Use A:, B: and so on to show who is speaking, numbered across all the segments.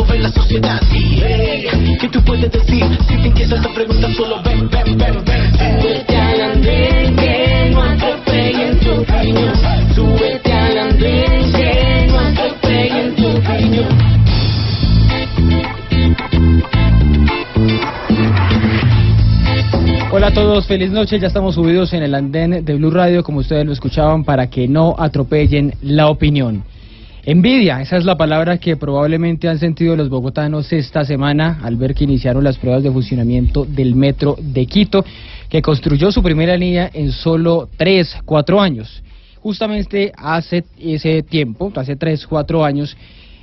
A: economía? ¿Cómo ve la sociedad? Y hey, ¿qué tú puedes decir? Si te inquieta esta pregunta, solo ven, ven, ven, ven. Súbete al andén, que no atropellen tu opinión. Súbete al andén, que no atropellen tu opinión.
B: Hola a todos, feliz noche. Ya estamos subidos en el andén de Blue Radio, como ustedes lo escuchaban, para que no atropellen la opinión. Envidia, esa es la palabra que probablemente han sentido los bogotanos esta semana al ver que iniciaron las pruebas de funcionamiento del metro de Quito, que construyó su primera línea en solo 3, 4 años. Justamente hace ese tiempo, hace 3, 4 años,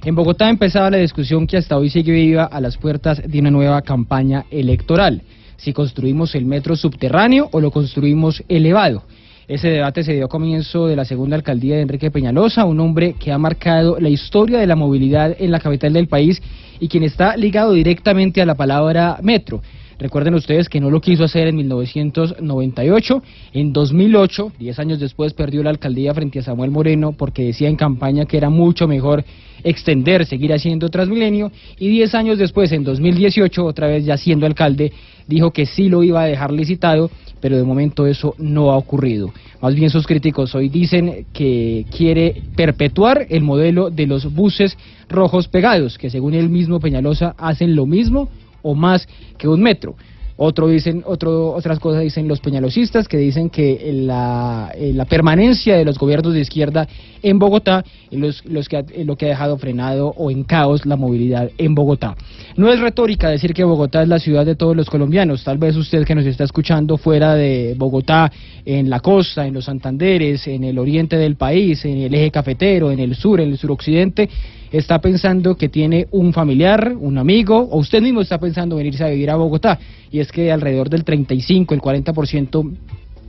B: en Bogotá empezaba la discusión que hasta hoy sigue viva a las puertas de una nueva campaña electoral si construimos el metro subterráneo o lo construimos elevado. Ese debate se dio a comienzo de la segunda alcaldía de Enrique Peñalosa, un hombre que ha marcado la historia de la movilidad en la capital del país y quien está ligado directamente a la palabra metro. Recuerden ustedes que no lo quiso hacer en 1998. En 2008, 10 años después, perdió la alcaldía frente a Samuel Moreno porque decía en campaña que era mucho mejor extender, seguir haciendo Transmilenio. Y 10 años después, en 2018, otra vez ya siendo alcalde, dijo que sí lo iba a dejar licitado, pero de momento eso no ha ocurrido. Más bien sus críticos hoy dicen que quiere perpetuar el modelo de los buses rojos pegados, que según el mismo Peñalosa hacen lo mismo o más que un metro. Otro dicen, otro, otras cosas dicen los peñalosistas que dicen que la, eh, la permanencia de los gobiernos de izquierda en Bogotá es los, los que, lo que ha dejado frenado o en caos la movilidad en Bogotá. No es retórica decir que Bogotá es la ciudad de todos los colombianos. Tal vez usted que nos está escuchando fuera de Bogotá, en la costa, en los Santanderes, en el oriente del país, en el eje cafetero, en el sur, en el suroccidente, está pensando que tiene un familiar, un amigo, o usted mismo está pensando venirse a vivir a Bogotá, y es que alrededor del 35, el 40%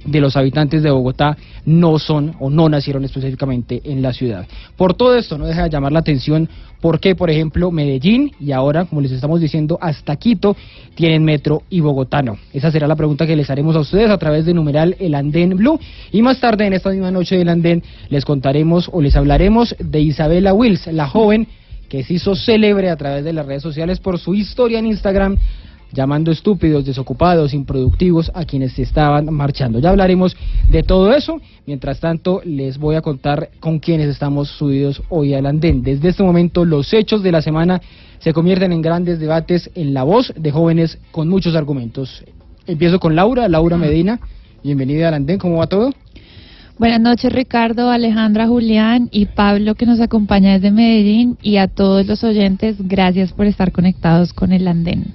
B: de los habitantes de Bogotá no son o no nacieron específicamente en la ciudad. Por todo esto no deja de llamar la atención por qué, por ejemplo, Medellín y ahora, como les estamos diciendo, hasta Quito tienen metro y Bogotá no. Esa será la pregunta que les haremos a ustedes a través de numeral El Andén Blue y más tarde en esta misma noche del Andén les contaremos o les hablaremos de Isabela Wills, la joven que se hizo célebre a través de las redes sociales por su historia en Instagram llamando estúpidos, desocupados, improductivos a quienes se estaban marchando. Ya hablaremos de todo eso. Mientras tanto, les voy a contar con quienes estamos subidos hoy al andén. Desde este momento, los hechos de la semana se convierten en grandes debates en la voz de jóvenes con muchos argumentos. Empiezo con Laura, Laura Medina. Bienvenida al andén, ¿cómo va todo?
C: Buenas noches Ricardo, Alejandra, Julián y Pablo que nos acompaña desde Medellín y a todos los oyentes, gracias por estar conectados con el andén.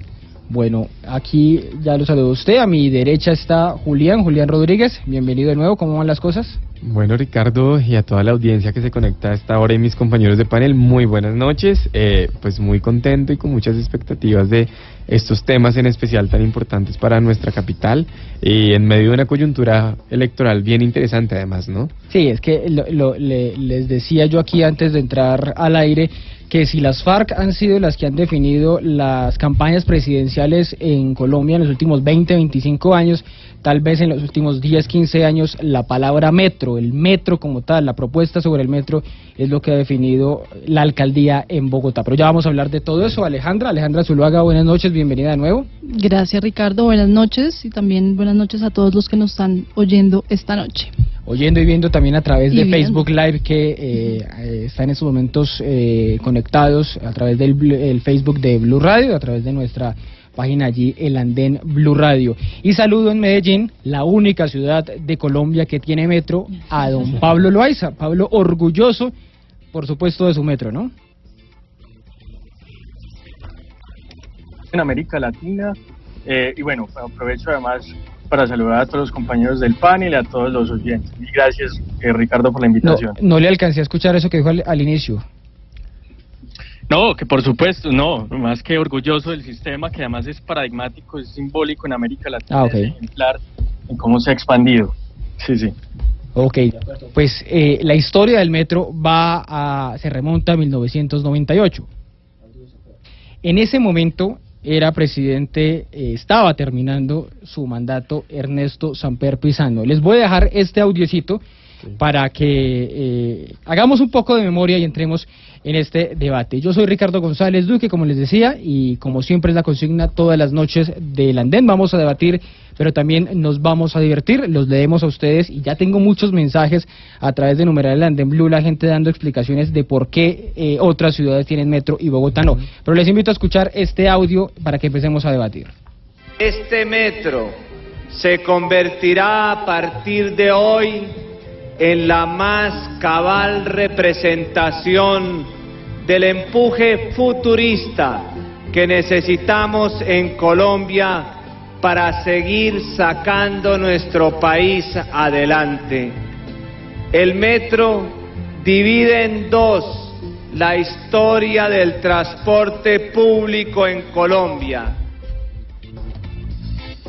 B: Bueno, aquí ya lo saludo usted. A mi derecha está Julián, Julián Rodríguez. Bienvenido de nuevo. ¿Cómo van las cosas?
D: Bueno, Ricardo, y a toda la audiencia que se conecta a esta hora y mis compañeros de panel, muy buenas noches. Eh, pues muy contento y con muchas expectativas de estos temas en especial tan importantes para nuestra capital y en medio de una coyuntura electoral bien interesante además, ¿no?
B: Sí, es que lo, les decía yo aquí antes de entrar al aire que si las FARC han sido las que han definido las campañas presidenciales en Colombia en los últimos 20, 25 años, tal vez en los últimos 10, 15 años, la palabra metro, el metro como tal, la propuesta sobre el metro es lo que ha definido la alcaldía en Bogotá. Pero ya vamos a hablar de todo eso. Alejandra, Alejandra Zuluaga, buenas noches, bienvenida de nuevo.
E: Gracias Ricardo, buenas noches y también buenas noches a todos los que nos están oyendo esta noche
B: oyendo y viendo también a través de Facebook Live que eh, está en estos momentos eh, conectados a través del Facebook de Blue Radio, a través de nuestra página allí, el Andén Blue Radio. Y saludo en Medellín, la única ciudad de Colombia que tiene metro, a don Pablo Loaiza. Pablo, orgulloso, por supuesto, de su metro, ¿no?
F: En América Latina, eh, y bueno, aprovecho además para saludar a todos los compañeros del panel y a todos los oyentes. Y gracias, eh, Ricardo, por la invitación.
B: No, le alcancé a escuchar eso que dijo al, inicio.
F: No, que por supuesto, no, más que orgulloso del sistema, que además es paradigmático, es simbólico en América Latina,
B: ah,
F: es ejemplar en cómo se ha expandido. Sí, sí.
B: Ok, pues eh, la historia del metro va a, se remonta a 1998. En ese momento era presidente, eh, estaba terminando su mandato Ernesto Samper Pizano. Les voy a dejar este audiocito para que eh, hagamos un poco de memoria y entremos en este debate. Yo soy Ricardo González Duque, como les decía, y como siempre es la consigna todas las noches del andén. Vamos a debatir, pero también nos vamos a divertir. Los leemos a ustedes y ya tengo muchos mensajes a través de numeral del andén Blue, la gente dando explicaciones de por qué eh, otras ciudades tienen metro y Bogotá no. Pero les invito a escuchar este audio para que empecemos a debatir.
G: Este metro se convertirá a partir de hoy en la más cabal representación del empuje futurista que necesitamos en Colombia para seguir sacando nuestro país adelante. El metro divide en dos la historia del transporte público en Colombia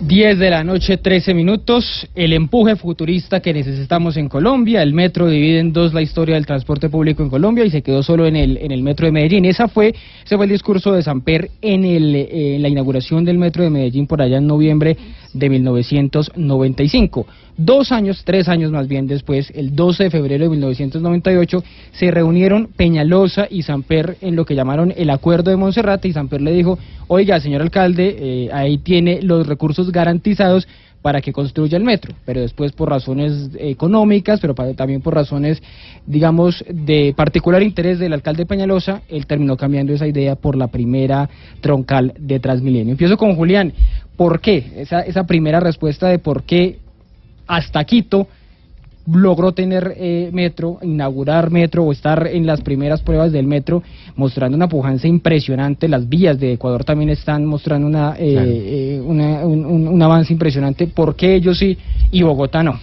B: 10 de la noche, 13 minutos. El empuje futurista que necesitamos en Colombia. El metro divide en dos la historia del transporte público en Colombia y se quedó solo en el, en el metro de Medellín. Esa fue, ese fue el discurso de Samper en, el, eh, en la inauguración del metro de Medellín por allá en noviembre de 1995. Dos años, tres años más bien después, el 12 de febrero de 1998, se reunieron Peñalosa y Samper en lo que llamaron el Acuerdo de Monserrate y Samper le dijo, oiga, señor alcalde, eh, ahí tiene los recursos garantizados para que construya el metro, pero después por razones económicas, pero también por razones, digamos, de particular interés del alcalde Peñalosa, él terminó cambiando esa idea por la primera troncal de Transmilenio. Empiezo con Julián. ¿Por qué? Esa, esa primera respuesta de por qué hasta Quito logró tener eh, metro, inaugurar metro o estar en las primeras pruebas del metro, mostrando una pujanza impresionante. Las vías de Ecuador también están mostrando una, eh, eh, un, avance impresionante. ¿Por qué ellos sí y Bogotá no?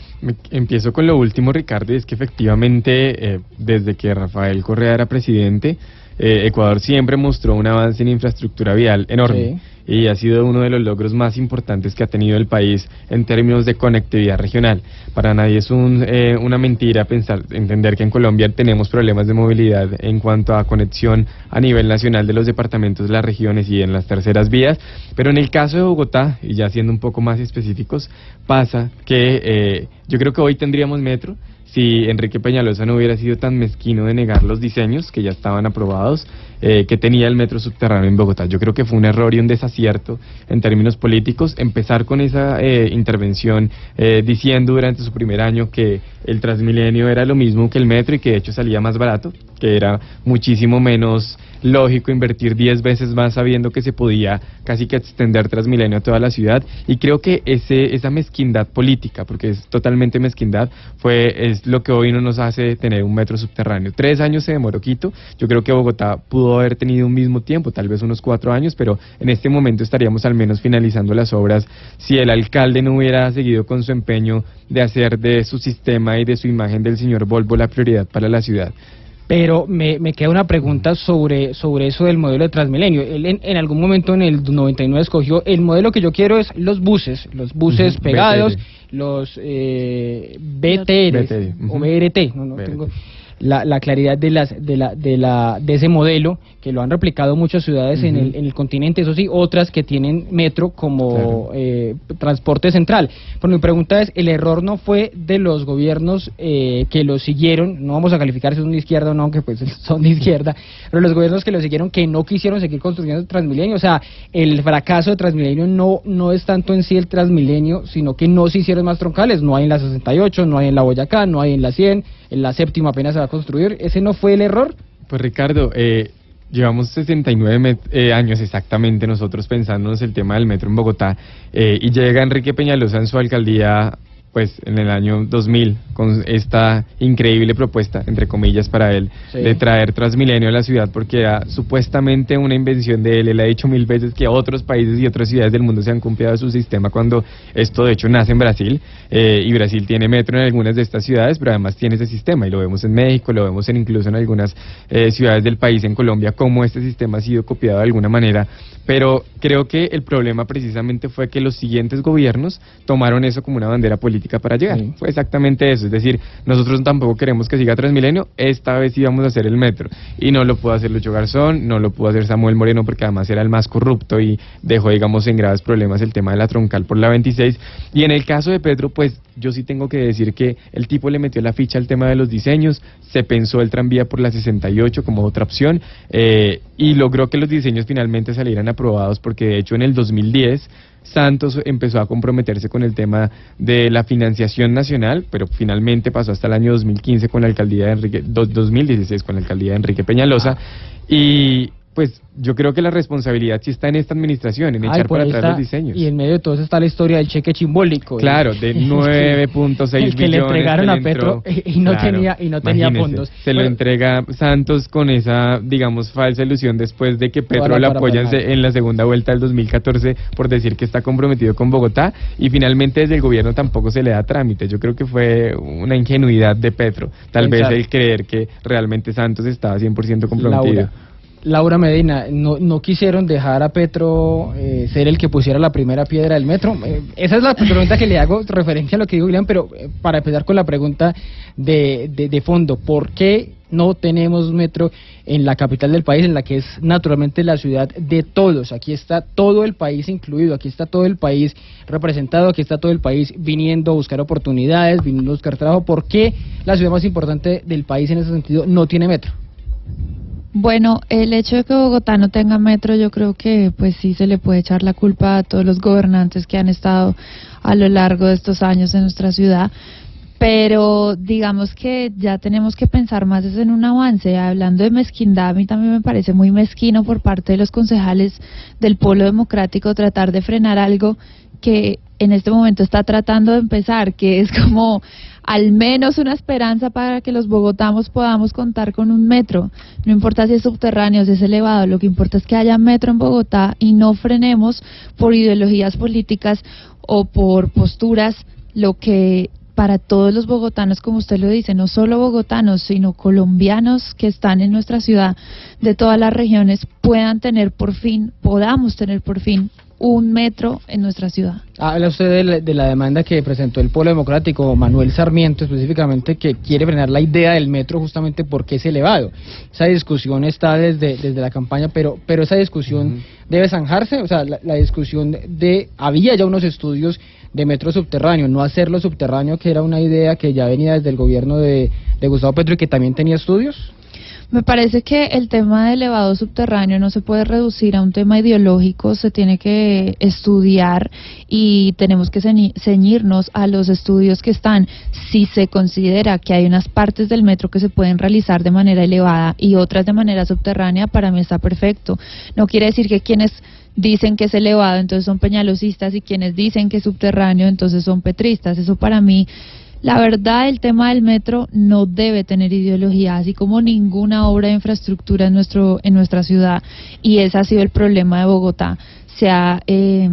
D: Empiezo con lo último, Ricardo, y es que efectivamente, desde que Rafael Correa era presidente, Ecuador siempre mostró un avance en infraestructura vial enorme y ha sido uno de los logros más importantes que ha tenido el país en términos de conectividad regional. Para nadie es un, eh, una mentira pensar, entender que en Colombia tenemos problemas de movilidad en cuanto a conexión a nivel nacional de los departamentos, las regiones y en las terceras vías, pero en el caso de Bogotá, y ya siendo un poco más específicos, pasa que eh, yo creo que hoy tendríamos metro, si Enrique Peñalosa no hubiera sido tan mezquino de negar los diseños que ya estaban aprobados eh, que tenía el metro subterráneo en Bogotá. Yo creo que fue un error y un desacierto en términos políticos empezar con esa eh, intervención eh, diciendo durante su primer año que el Transmilenio era lo mismo que el metro y que de hecho salía más barato, que era muchísimo menos lógico invertir 10 veces más sabiendo que se podía casi que extender Transmilenio a toda la ciudad y creo que ese esa mezquindad política, porque es totalmente mezquindad, fue es lo que hoy no nos hace tener un metro subterráneo. Tres años se demoró Quito, yo creo que Bogotá pudo haber tenido un mismo tiempo, tal vez unos cuatro años, pero en este momento estaríamos al menos finalizando las obras si el alcalde no hubiera seguido con su empeño de hacer de su sistema y de su imagen del señor Volvo la prioridad para la ciudad.
B: Pero me, me queda una pregunta sobre, sobre eso del modelo de Transmilenio. Él en, algún momento en el 99 escogió, el modelo que yo quiero es los buses, los buses pegados, los eh, BTR o BRT, no, no tengo la, la claridad de, las, de, la, de, la, de ese modelo, que lo han replicado muchas ciudades en, el, en el continente, eso sí, otras que tienen metro como eh, transporte central. Pero mi pregunta es, ¿el error no fue de los gobiernos eh, que lo siguieron? No vamos a calificar si son de izquierda o no, aunque pues son de izquierda, pero los gobiernos que lo siguieron que no quisieron seguir construyendo Transmilenio. O sea, el fracaso de Transmilenio no, no es tanto en sí el Transmilenio, sino que no se hicieron más troncales. No hay en la 68, no hay en la Boyacá, no hay en la 100, en la séptima apenas se va a construir. ¿Ese no fue el error?
D: Pues Ricardo, eh, llevamos 69 eh, años exactamente nosotros pensándonos el tema del metro en Bogotá eh, y llega Enrique Peñalosa en su alcaldía pues en el año 2000 con esta increíble propuesta, entre comillas, para él, de traer Transmilenio a la ciudad porque era supuestamente una invención de él. Él ha dicho mil veces que otros países y otras ciudades del mundo se han copiado su sistema cuando esto de hecho nace en Brasil eh, y Brasil tiene metro en algunas de estas ciudades, pero además tiene ese sistema y lo vemos en México, lo vemos en incluso en algunas eh, ciudades del país, en Colombia, cómo este sistema ha sido copiado de alguna manera. Pero creo que el problema precisamente fue que los siguientes gobiernos tomaron eso como una bandera política política para llegar.
B: Sí.
D: Fue exactamente eso. Es decir, nosotros tampoco queremos que siga Transmilenio, esta vez íbamos a hacer el metro. Y no lo pudo hacer Lucho Garzón, no lo pudo hacer Samuel Moreno porque además era el más corrupto y dejó, digamos, en graves problemas el tema de la troncal por la 26. Y en el caso de Petro, pues yo sí tengo que decir que el tipo le metió la ficha al tema de los diseños, se pensó el tranvía por la 68 como otra opción eh, y logró que los diseños finalmente salieran aprobados porque de hecho en el 2010 Santos empezó a comprometerse con el tema de la financiación nacional, pero finalmente pasó hasta el año 2015 con la alcaldía de Enrique, do- 2016 con la alcaldía de Enrique Peñalosa. Y pues yo creo que la responsabilidad sí está en esta administración, en
B: Ay,
D: echar
B: por
D: para atrás
B: está,
D: los diseños.
B: Y en medio de todo eso está la historia del cheque chimbólico.
D: Claro,
B: El-
D: de
B: el que-
D: 9.6
B: el que le entregaron
D: que
B: a
D: le
B: Petro
D: entró.
B: y no
D: Claro,
B: tenía y no tenía fondos.
D: Se lo entrega Santos con esa, digamos, falsa ilusión después de que Petro lo apoya en, la segunda vuelta del 2014 por decir que está comprometido con Bogotá y finalmente desde el gobierno tampoco se le da trámite. Yo creo que fue una ingenuidad de Petro, tal vez el creer que realmente Santos estaba 100% comprometido.
B: Laura, Laura Medina, no, no quisieron dejar a Petro eh, ser el que pusiera la primera piedra del metro. Eh, esa es la pregunta que le hago referencia a lo que dijo William, pero eh, para empezar con la pregunta de, de, de fondo, ¿por qué no tenemos metro en la capital del país, en la que es naturalmente la ciudad de todos? Aquí está todo el país incluido, aquí está todo el país representado, aquí está todo el país viniendo a buscar oportunidades, viniendo a buscar trabajo. ¿Por qué la ciudad más importante del país en ese sentido no tiene metro?
C: Bueno, el hecho de que Bogotá no tenga metro, yo creo que pues sí se le puede echar la culpa a todos los gobernantes que han estado a lo largo de estos años en nuestra ciudad. Pero digamos que ya tenemos que pensar más en un avance. Hablando de mezquindad, a mí también me parece muy mezquino por parte de los concejales del Polo Democrático tratar de frenar algo que en este momento está tratando de empezar, que es como al menos una esperanza para que los bogotanos podamos contar con un metro. No importa si es subterráneo, si es elevado, lo que importa es que haya metro en Bogotá y no frenemos por ideologías políticas o por posturas lo que para todos los bogotanos, como usted lo dice, no solo bogotanos, sino colombianos que están en nuestra ciudad de todas las regiones, puedan tener por fin, podamos tener por fin un metro en nuestra ciudad.
B: Habla usted de la, de la demanda que presentó el Polo Democrático, Manuel Sarmiento específicamente, que quiere frenar la idea del metro justamente porque es elevado. Esa discusión está desde, desde la campaña, pero, pero esa discusión debe zanjarse, o sea, la, la discusión de, había ya unos estudios de metro subterráneo, no hacerlo subterráneo, que era una idea que ya venía desde el gobierno de, de Gustavo Petro y que también tenía estudios.
C: Me parece que el tema de elevado subterráneo no se puede reducir a un tema ideológico, se tiene que estudiar y tenemos que ceñi- ceñirnos a los estudios que están. Si se considera que hay unas partes del metro que se pueden realizar de manera elevada y otras de manera subterránea, para mí está perfecto. No quiere decir que quienes dicen que es elevado entonces son peñalosistas y quienes dicen que es subterráneo entonces son petristas. Eso para mí la verdad, el tema del metro no debe tener ideología, así como ninguna obra de infraestructura en nuestro en nuestra ciudad. Y ese ha sido el problema de Bogotá. Se ha eh,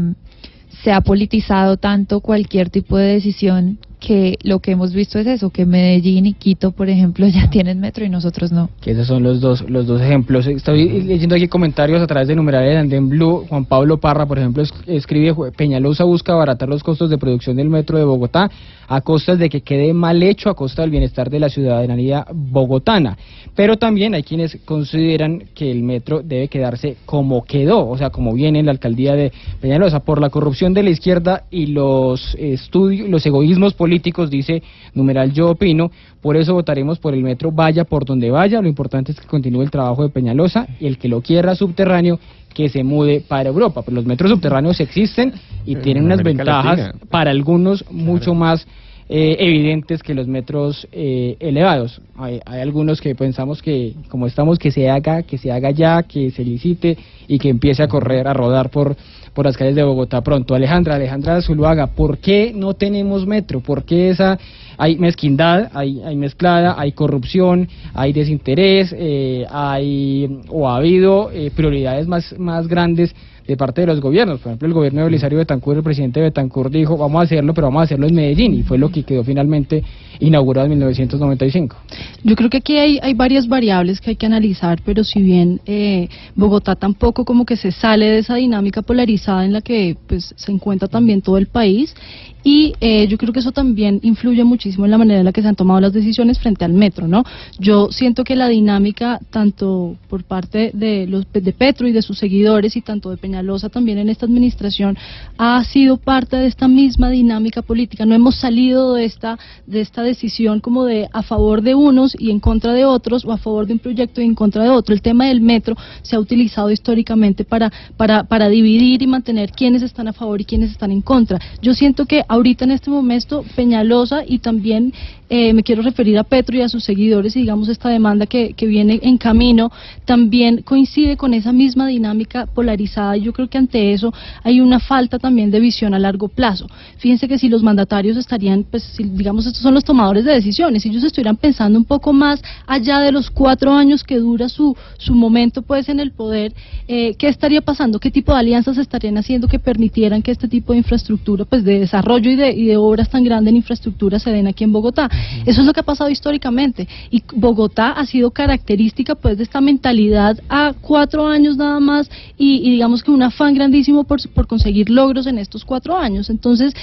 C: se ha politizado tanto cualquier tipo de decisión que lo que hemos visto es eso, que Medellín y Quito, por ejemplo, ya tienen metro y nosotros no.
B: Que esos son los dos, los dos ejemplos. Estoy leyendo aquí comentarios a través de numeral de Andén Blue. Juan Pablo Parra, por ejemplo, es- escribe, "Jue- Peñalosa busca abaratar los costos de producción del metro de Bogotá a costas de que quede mal hecho, a costa del bienestar de la ciudadanía bogotana. Pero también hay quienes consideran que el metro debe quedarse como quedó, o sea, como viene en la alcaldía de Peñalosa, por la corrupción de la izquierda y los estudios, los egoísmos políticos, dice numeral yo opino, por eso votaremos por el metro, vaya por donde vaya, lo importante es que continúe el trabajo de Peñalosa y el que lo quiera subterráneo que se mude para Europa, pero los metros subterráneos existen y
D: En
B: tienen unas
D: América
B: ventajas
D: Latina.
B: para algunos mucho más eh, evidentes que los metros eh, elevados. Hay, hay algunos que pensamos que como estamos que se haga, que se haga ya, que se licite y que empiece a correr, a rodar por por las calles de Bogotá pronto. Alejandra, Alejandra Zuluaga, ¿por qué no tenemos metro? ¿Por qué esa hay mezquindad, hay, hay mezclada, hay corrupción, hay desinterés, eh, hay o ha habido eh, prioridades más más grandes de parte de los gobiernos. Por ejemplo, el gobierno de Belisario Betancur, el presidente Betancur dijo, vamos a hacerlo, pero vamos a hacerlo en Medellín, y fue lo que quedó finalmente inaugurado en 1995.
E: Yo creo que aquí hay, varias variables que hay que analizar, pero si bien eh, Bogotá tampoco como que se sale de esa dinámica polarizada en la que pues se encuentra también todo el país y eh, yo creo que eso también influye muchísimo en la manera en la que se han tomado las decisiones frente al metro, ¿no? Yo siento que la dinámica, tanto por parte de, los, de Petro y de sus seguidores y tanto de Peñalosa también en esta administración, ha sido parte de esta misma dinámica política. No hemos salido de esta, de esta decisión como de a favor de unos y en contra de otros o a favor de un proyecto y en contra de otro. El tema del metro se ha utilizado históricamente para, para, para dividir y mantener quiénes están a favor y quiénes están en contra. Yo siento que ahorita en este momento Peñalosa y también eh, me quiero referir a Petro y a sus seguidores y digamos esta demanda que, que viene en camino también coincide con esa misma dinámica polarizada y yo creo que ante eso hay una falta también de visión a largo plazo. Fíjense que si los mandatarios estarían, pues digamos estos son los tomadores de decisiones, si ellos estuvieran pensando un poco más allá de los cuatro años que dura su, su momento pues en el poder, eh, ¿qué estaría pasando? ¿Qué tipo de alianzas estarían haciendo que permitieran que este tipo de infraestructura, pues de desarrollo y de, y de obras tan grandes en infraestructura se den aquí en Bogotá? Eso es lo que ha pasado históricamente. Y Bogotá ha sido característica pues de esta mentalidad a cuatro años nada más y, digamos que un afán grandísimo por, por conseguir logros en estos cuatro años. Entonces,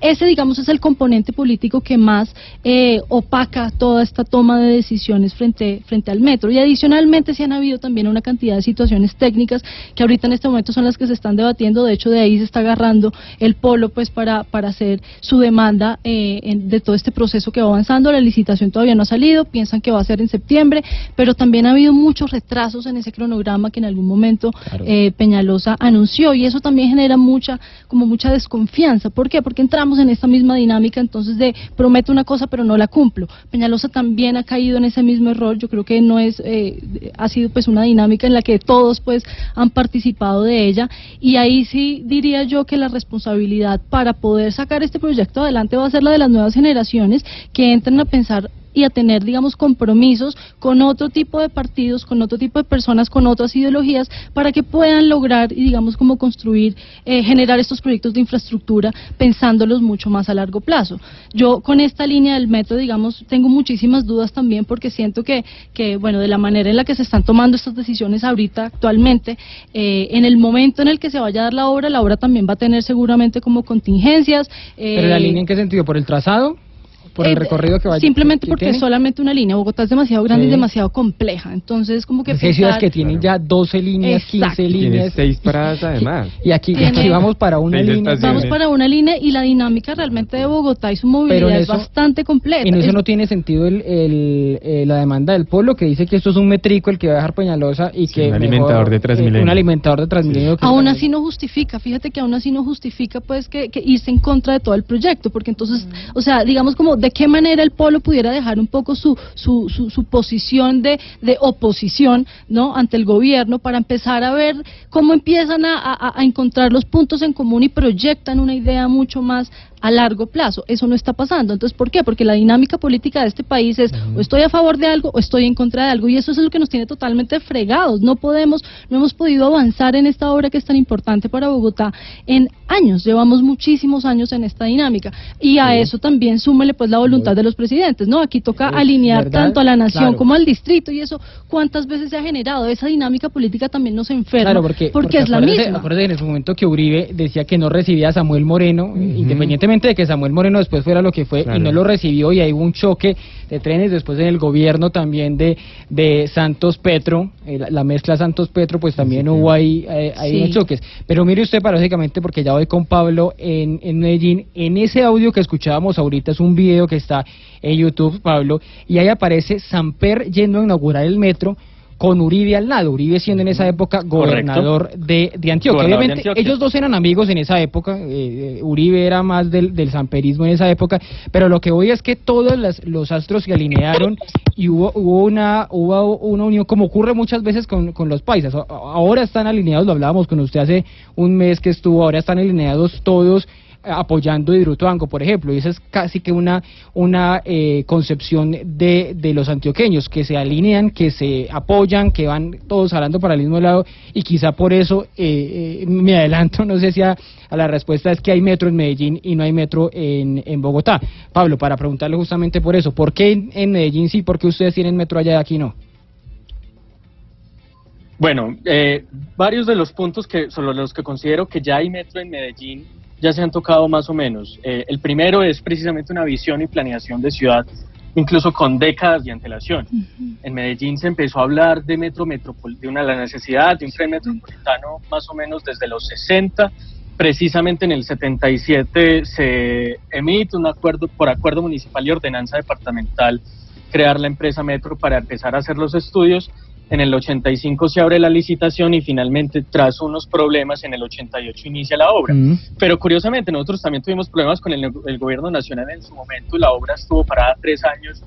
E: ese, digamos, es el componente político que más eh, opaca toda esta toma de decisiones frente, frente al metro. Y adicionalmente se han habido también una cantidad de situaciones técnicas que ahorita en este momento son las que se están debatiendo. De hecho, de ahí se está agarrando el polo pues para, para hacer su demanda eh, de todo este proceso que va avanzando. La licitación todavía no ha salido, piensan que va a ser en septiembre, pero también ha habido muchos retrasos en ese cronograma que en algún momento eh, Peñalosa anunció y eso también genera mucha, como mucha desconfianza. ¿Por qué? Porque entramos en esta misma dinámica entonces de prometo una cosa pero no la cumplo. Peñalosa también ha caído en ese mismo error, yo creo que no es, eh, ha sido pues una dinámica en la que todos pues han participado de ella y ahí sí diría yo que la responsabilidad para poder sacar este proyecto adelante va a ser la de las nuevas generaciones que entren a pensar y a tener, digamos, compromisos con otro tipo de partidos, con otro tipo de personas, con otras ideologías, para que puedan lograr y, digamos, como construir, eh, generar estos proyectos de infraestructura pensándolos mucho más a largo plazo. Yo con esta línea del metro, digamos, tengo muchísimas dudas también porque siento que, que bueno, de la manera en la que se están tomando estas decisiones ahorita, actualmente, eh, en el momento en el que se vaya a dar la obra, la obra también va a tener seguramente como contingencias.
B: ¿Pero la eh, línea en qué sentido? ¿Por el trazado? Por el eh, recorrido que vaya.
E: Simplemente porque es solamente una línea. Bogotá es demasiado grande y demasiado compleja. Entonces, como que.
B: Hay ciudades que tienen ya 12 líneas, 15 líneas.
D: 6 paradas además.
B: Y aquí, aquí vamos para una línea.
E: Vamos para una línea y la dinámica realmente de Bogotá y su movilidad es bastante completa.
B: En eso no tiene sentido el, el, eh, la demanda del pueblo que dice que esto es un metrico el que va a dejar Peñalosa y que.
D: un alimentador de Transmilenio.
B: un alimentador de Transmilenio.
E: Aún así no justifica, fíjate que aún así no justifica pues que, que irse en contra de todo el proyecto, porque entonces, mm. o sea, digamos como de qué manera el Polo pudiera dejar un poco su, su, su, posición de, de, oposición ¿no? ante el gobierno para empezar a ver cómo empiezan a, a encontrar los puntos en común y proyectan una idea mucho más a largo plazo. Eso no está pasando. Entonces, ¿por qué? Porque la dinámica política de este país es o estoy a favor de algo o estoy en contra de algo y eso es lo que nos tiene totalmente fregados. No podemos, no hemos podido avanzar en esta obra que es tan importante para Bogotá en años. Llevamos muchísimos años en esta dinámica y a eso también súmele pues la voluntad de los presidentes, ¿no? Aquí toca alinear tanto a la nación como al distrito y eso cuántas veces se ha generado. Esa dinámica política también nos enferma
B: porque, es la misma. Acuérdate en ese momento que Uribe decía que no recibía a Samuel Moreno, independientemente de que Samuel Moreno después fuera lo que fue y no lo recibió y hay un choque de trenes después en el gobierno también de, de Santos Petro, eh, la, mezcla Santos Petro, pues también hubo ahí, eh, unos choques. Pero mire usted paradójicamente, porque ya voy con Pablo en, en Medellín, en ese audio que escuchábamos ahorita es un video que está en YouTube, Pablo, y ahí aparece Samper yendo a inaugurar el metro con Uribe al lado, Uribe siendo en esa época gobernador de, de, Antioquia. Obviamente, ellos dos eran amigos en esa época, eh, eh, Uribe era más del, del samperismo en esa época, pero lo que voy es que todos los astros se alinearon y hubo, hubo, una, hubo una unión, como ocurre muchas veces con, con los paisas. Ahora están alineados, lo hablábamos con usted hace un mes que estuvo, ahora están alineados todos apoyando Hidroituango, por ejemplo, y esa es casi que una, una eh, concepción de, de los antioqueños, que se alinean, que se apoyan, que van todos hablando para el mismo lado, y quizá por eso eh, eh, me adelanto, no sé si a, la respuesta es que hay metro en Medellín y no hay metro en, en Bogotá. Pablo, para preguntarle justamente por eso, ¿por qué en, Medellín sí, por qué ustedes tienen metro allá y aquí no?
F: Bueno, varios de los puntos que son los que considero que ya hay metro en Medellín ya se han tocado más o menos. Eh, el primero es precisamente una visión y planeación de ciudad, incluso con décadas de antelación. En Medellín se empezó a hablar de metro de una la necesidad de un tren metropolitano más o menos desde los 60. Precisamente en el 77 se emite un acuerdo por acuerdo municipal y ordenanza departamental crear la empresa Metro para empezar a hacer los estudios en el 85 se abre la licitación y finalmente, tras unos problemas, en el 88 inicia la obra.
B: Mm.
F: Pero curiosamente, nosotros también tuvimos problemas con el, el gobierno nacional en su momento. La obra estuvo parada tres años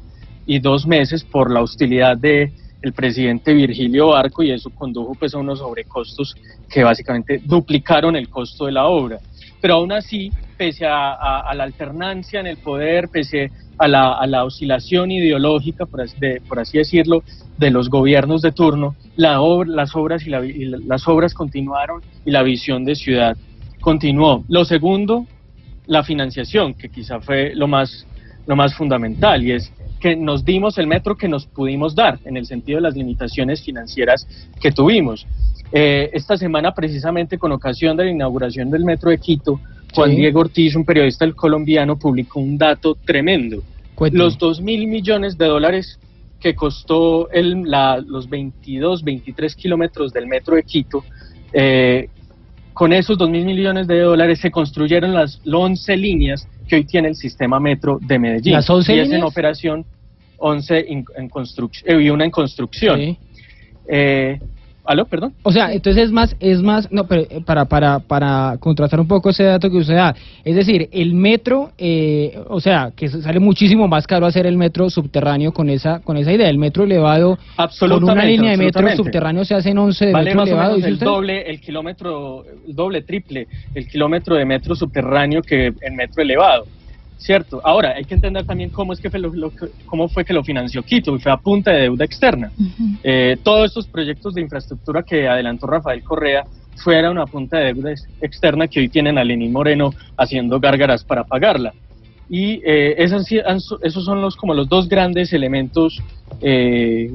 F: y dos meses por la hostilidad de el presidente Virgilio Barco y eso condujo pues a unos sobrecostos que básicamente duplicaron el costo de la obra. Pero aún así, pese a, a- a la alternancia en el poder, pese a la, a la oscilación ideológica, por así, de- por así decirlo, de los gobiernos de turno, la las obras y, la y la- las obras continuaron y la visión de ciudad continuó. Lo segundo, la financiación, que quizá fue lo más, lo más fundamental, y es que nos dimos el metro que nos pudimos dar, en el sentido de las limitaciones financieras que tuvimos. Eh, esta semana, precisamente con ocasión de la inauguración del metro de Quito, Juan
B: Sí.
F: Diego Ortiz, un periodista del colombiano, publicó un dato tremendo.
B: Cuénteme.
F: Los 2 mil millones de dólares que costó el, la- los 22, 23 kilómetros del metro de Quito, eh, con esos 2 mil millones de dólares se construyeron las 11 líneas que hoy tiene el sistema metro de Medellín.
B: ¿Las 11
F: y es en
B: líneas?
F: operación 11 en, en construcción y una en construcción.
B: Sí.
F: Eh, ¿Aló? Perdón.
B: O sea, entonces es más, es más, no, pero eh, para, para, para contrastar un poco ese dato que usted da, es decir, el metro, eh, o sea, que sale muchísimo más caro hacer el metro subterráneo con esa, con esa idea, el metro elevado, con
F: Absolutamente.
B: una línea de metro subterráneo se hacen 11 de
F: vale
B: metro
F: más o
B: elevado,
F: menos
B: dice
F: el
B: usted.
F: doble, el kilómetro, el doble, triple, el kilómetro de metro subterráneo que el metro elevado. Cierto. Ahora, hay que entender también cómo es que fue lo, lo que- cómo fue que lo financió Quito, y fue a punta de deuda externa. Eh, todos estos proyectos de infraestructura que adelantó Rafael Correa fueron a punta de deuda ex- externa que hoy tienen a Lenín Moreno haciendo gárgaras para pagarla. Y eh, esas esos son los como los dos grandes elementos, eh,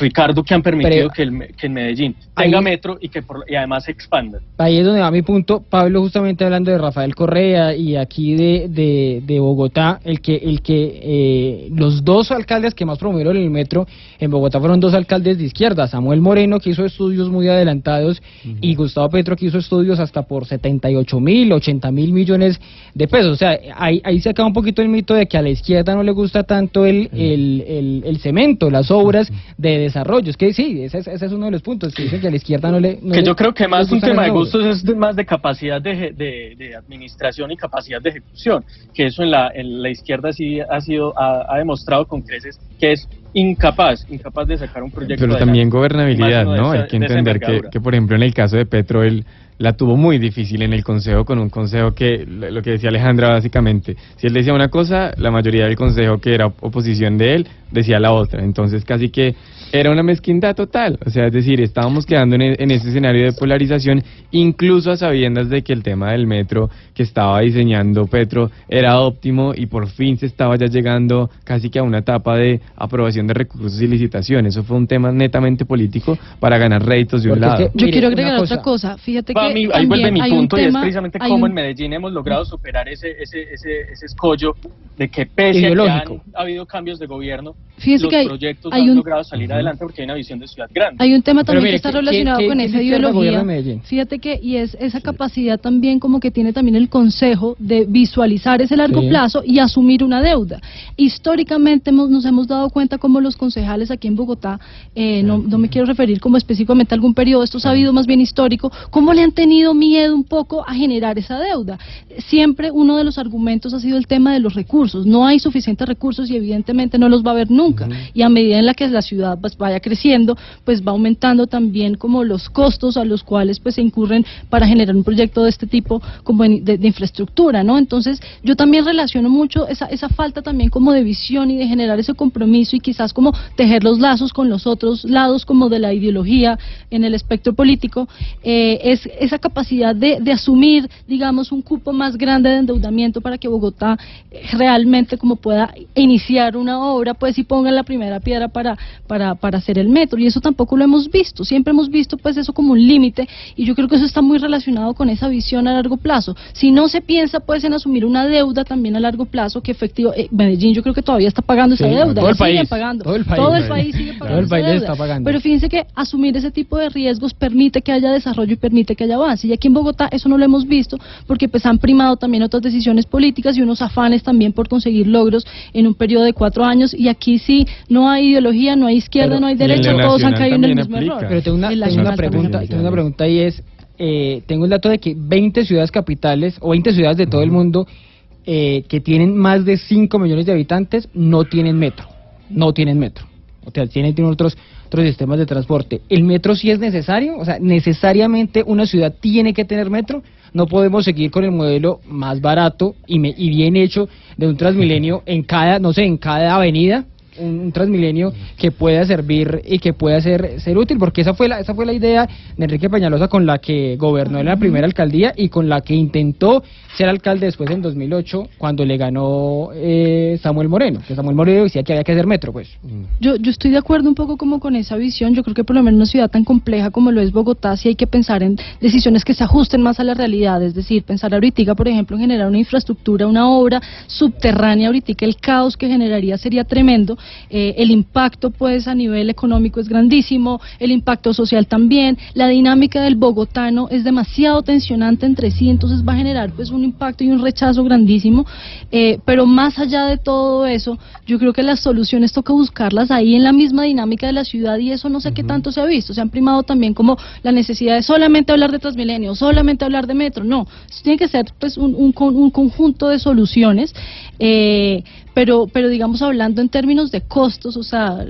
F: Ricardo, que han permitido
B: Pero-
F: que, el, que en Medellín tenga
B: Ahí-
F: metro y que por- y además se expanda.
B: Ahí es donde va mi punto. Pablo, justamente hablando de Rafael Correa y aquí de, de, de Bogotá, el que, el que eh, los dos alcaldes que más promovieron el metro en Bogotá fueron dos alcaldes de izquierda, Samuel Moreno, que hizo estudios muy adelantados, y Gustavo Petro, que hizo estudios hasta por 78 mil, 80 mil millones de pesos. O sea, ahí, ahí se acaba un poquito el mito de que a la izquierda no le gusta tanto el, el, el, el cemento, las obras de desarrollo. Es que sí, ese es, ese es uno de los puntos, que dicen que a la izquierda no le... no
F: que
B: le-
F: yo creo que más un tema de gustos es de- más de capacidad de, eje- de, de administración y capacidad de ejecución, que eso en la, en la izquierda sí ha sido ha, ha demostrado con creces que es incapaz, incapaz de sacar un proyecto.
D: Pero también gobernabilidad, ¿no?
F: esa-
D: Hay que entender que, que, por ejemplo, en el caso de Petro, él la tuvo muy difícil en el consejo, con un consejo que, lo que decía Alejandra básicamente, si él decía una cosa, la mayoría del consejo que era oposición de él decía la otra. Entonces casi que era una mezquindad total. O sea, es decir, estábamos quedando en, e- en ese escenario de polarización, incluso a sabiendas de que el tema del metro que estaba diseñando Petro era óptimo y por fin se estaba ya llegando casi que a una etapa de aprobación de recursos y licitación. Eso fue un tema netamente político para ganar réditos de un
B: Porque es
D: lado.
B: que-
E: Yo
B: Mire,
E: quiero agregar
B: cosa.
E: otra cosa. Fíjate que
F: mi- ahí vuelve mi punto y es precisamente cómo
E: un-
F: en Medellín hemos logrado superar ese, ese, ese, ese escollo de que pese a que han habido cambios de gobierno,
E: Fíjese
F: los
E: que hay-
F: proyectos
E: hay
F: han
E: un-
F: logrado salir adelante porque hay una visión de ciudad grande.
E: Hay un tema también
B: mire,
E: que está
B: ¿qué-
E: relacionado
B: qué-
E: con
B: qué
E: esa ideología. Fíjate que, y es esa capacidad también como que tiene también el Consejo de visualizar ese largo
B: Sí.
E: plazo y asumir una deuda. Históricamente hemos- nos hemos dado cuenta como los concejales aquí en Bogotá, eh, no, no me quiero referir como específicamente a algún periodo, esto ha habido más bien histórico, cómo le han tenido miedo un poco a generar esa deuda. Siempre uno de los argumentos ha sido el tema de los recursos. No hay suficientes recursos y evidentemente no los va a haber nunca. Y a medida en la que la ciudad pues, vaya creciendo, pues va aumentando también como los costos a los cuales pues se incurren para generar un proyecto de este tipo como de, de infraestructura, ¿no? Entonces yo también relaciono mucho esa, esa falta también como de visión y de generar ese compromiso y quizás como tejer los lazos con los otros lados como de la ideología en el espectro político, eh, es esa capacidad de, de asumir, digamos, un cupo más grande de endeudamiento para que Bogotá realmente como pueda iniciar una obra, pues y pongan la primera piedra para, para, para hacer el metro. Y eso tampoco lo hemos visto. Siempre hemos visto pues eso como un límite y yo creo que eso está muy relacionado con esa visión a largo plazo. Si no se piensa pues en asumir una deuda también a largo plazo, que efectivo, eh, Medellín yo creo que todavía está pagando esa deuda,
B: todo el país,
E: siguen pagando.
B: todo el país.
E: Todo el país sigue pagando
B: Todo el
E: esa
B: país
E: deuda.
B: está pagando.
E: Pero fíjense que asumir ese tipo de riesgos permite que haya desarrollo y permite que haya avance. Y aquí en Bogotá eso no lo hemos visto porque pues han primado también otras decisiones políticas y unos afanes también por conseguir logros en un periodo de cuatro años. Y aquí sí no hay ideología, no hay izquierda,
B: Pero-
E: no hay derecha, todos han caído en el mismo
D: aplica.
E: error.
B: Pero tengo una, tengo una pregunta, tengo una pregunta y es, eh, tengo el dato de que 20 ciudades capitales o 20 ciudades de todo el mundo eh, que tienen más de 5 millones de habitantes no tienen metro, no tienen metro. O sea, tienen, tienen otros, otros sistemas de transporte. ¿El metro sí es necesario? O sea, necesariamente una ciudad tiene que tener metro. No podemos seguir con el modelo más barato y, me- y bien hecho de un Transmilenio en cada, no sé, en cada avenida un Transmilenio que pueda servir y que pueda ser, ser útil, porque esa fue la esa fue la idea de Enrique Peñalosa con la que gobernó en la primera alcaldía y con la que intentó ser alcalde después en 2008 cuando le ganó eh, Samuel Moreno, que Samuel Moreno decía que había que hacer metro, pues.
E: Yo, yo estoy de acuerdo un poco como con esa visión. Yo creo que por lo menos en una ciudad tan compleja como lo es Bogotá, sí hay que pensar en decisiones que se ajusten más a la realidad. Es decir, pensar ahorita, por ejemplo, en generar una infraestructura, una obra subterránea ahorita, el caos que generaría sería tremendo. Eh, el impacto, pues, a nivel económico es grandísimo, el impacto social también. La dinámica del bogotano es demasiado tensionante entre sí, entonces va a generar, pues, un impacto y un rechazo grandísimo. Eh, pero más allá de todo eso, yo creo que las soluciones toca buscarlas ahí en la misma dinámica de la ciudad y eso no sé qué tanto se ha visto. Se han primado también como la necesidad de solamente hablar de Transmilenio, solamente hablar de metro. No, eso tiene que ser pues un, un, un conjunto de soluciones. eh, pero, pero digamos hablando en términos de costos, o sea,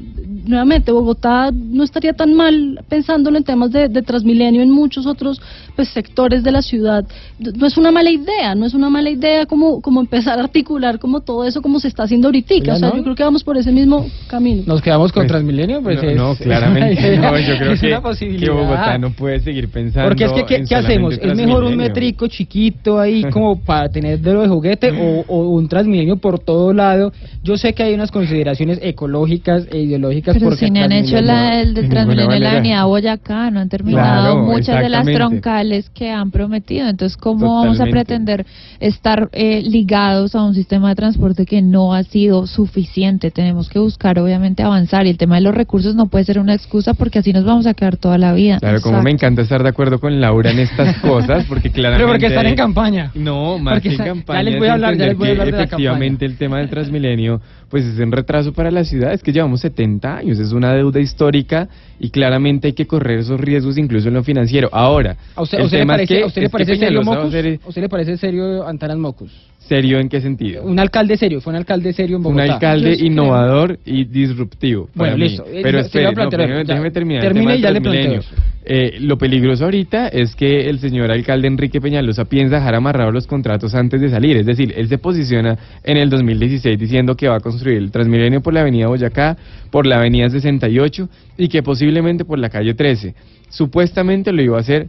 E: nuevamente Bogotá no estaría tan mal pensándolo en temas de, de Transmilenio en muchos otros pues sectores de la ciudad. No es una mala idea, no es una mala idea como, como empezar a articular como todo eso como se está haciendo ahorita. O sea,
B: no.
E: yo creo que vamos por ese mismo camino.
B: Nos quedamos con
D: Pues,
B: Transmilenio, pues
D: no,
B: es,
D: no, claramente no, yo creo
B: es
D: que,
B: una posibilidad.
D: que Bogotá no puede seguir pensando
B: Porque es que, ¿qué, qué hacemos? ¿Es mejor un metrico chiquito ahí como para tener de lo de juguete o, o un Transmilenio por todo lado? Yo sé que hay unas consideraciones ecológicas e ideológicas
C: Pero
B: porque
C: si no han hecho la, el de Transmilenio en la avenida Boyacá, no han terminado
D: Claro,
C: muchas de las troncales que han prometido. Entonces, ¿cómo vamos a pretender estar eh, ligados a un sistema de transporte que no ha sido suficiente? Tenemos que buscar, obviamente, avanzar. Y el tema de los recursos no puede ser una excusa porque así nos vamos a quedar toda la vida.
D: Claro, como me encanta estar de acuerdo con Laura en estas cosas, porque claramente...
B: Pero porque están en campaña.
D: No, más
B: Porque
D: que en
B: sa- ya
D: campaña.
B: les voy a hablar, ya les voy a hablar de la
D: efectivamente el tema del Transmilenio, pues es un retraso para la ciudad, es que llevamos 70 años, es una deuda histórica y claramente hay que correr esos riesgos incluso en lo financiero. Ahora,
B: ¿A usted, usted le parece,
D: que-
B: a usted le
D: es que
B: parece serio Mocus? ¿A usted le parece serio Antanas Mocus?
D: serio en qué sentido?
B: Un alcalde serio, fue un alcalde serio en
D: un
B: Bogotá.
D: alcalde
E: Yo sí
D: innovador y disruptivo.
B: Bueno,
D: para mí.
B: listo. Eh,
D: Pero
B: iba
D: espere, no, déjeme,
B: ya,
D: déjeme terminar. el
B: termine
D: tema
B: y ya le planteo.
D: Eh, lo peligroso ahorita es que el señor alcalde Enrique Peñalosa piensa dejar amarrados los contratos antes de salir. Es decir, él se posiciona en el 2016 diciendo que va a construir el Transmilenio por la avenida Boyacá, por la avenida 68 y que posiblemente por la calle 13. Supuestamente lo iba a hacer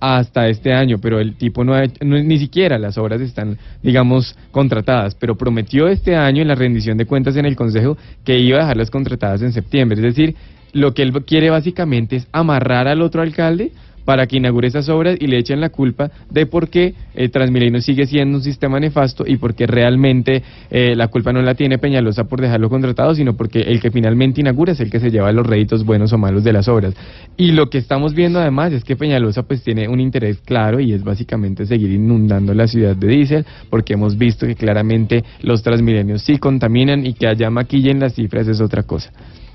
D: hasta este año, pero el tipo no ha hecho- no- ni siquiera las obras están, digamos, contratadas, pero prometió este año en la rendición de cuentas en el Consejo que iba a dejarlas contratadas en septiembre. Es decir, lo que él quiere básicamente es amarrar al otro alcalde para que inaugure esas obras y le echen la culpa de por qué eh, Transmilenio sigue siendo un sistema nefasto y porque realmente eh, la culpa no la tiene Peñalosa por dejarlo contratado, sino porque el que finalmente inaugura es el que se lleva los réditos buenos o malos de las obras. Y lo que estamos viendo además es que Peñalosa pues tiene un interés claro y es básicamente seguir inundando la ciudad de diésel, porque hemos visto que claramente los Transmilenios sí contaminan y que allá maquillen las cifras es otra cosa.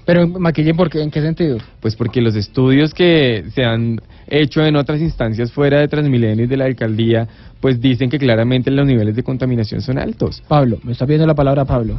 B: Pero Maquille, ¿por qué? ¿En qué sentido?
D: Pues porque los estudios que se han hecho en otras instancias fuera de Transmilenio y de la alcaldía, pues dicen que claramente los niveles de contaminación son altos.
B: Pablo, me está pidiendo la palabra Pablo.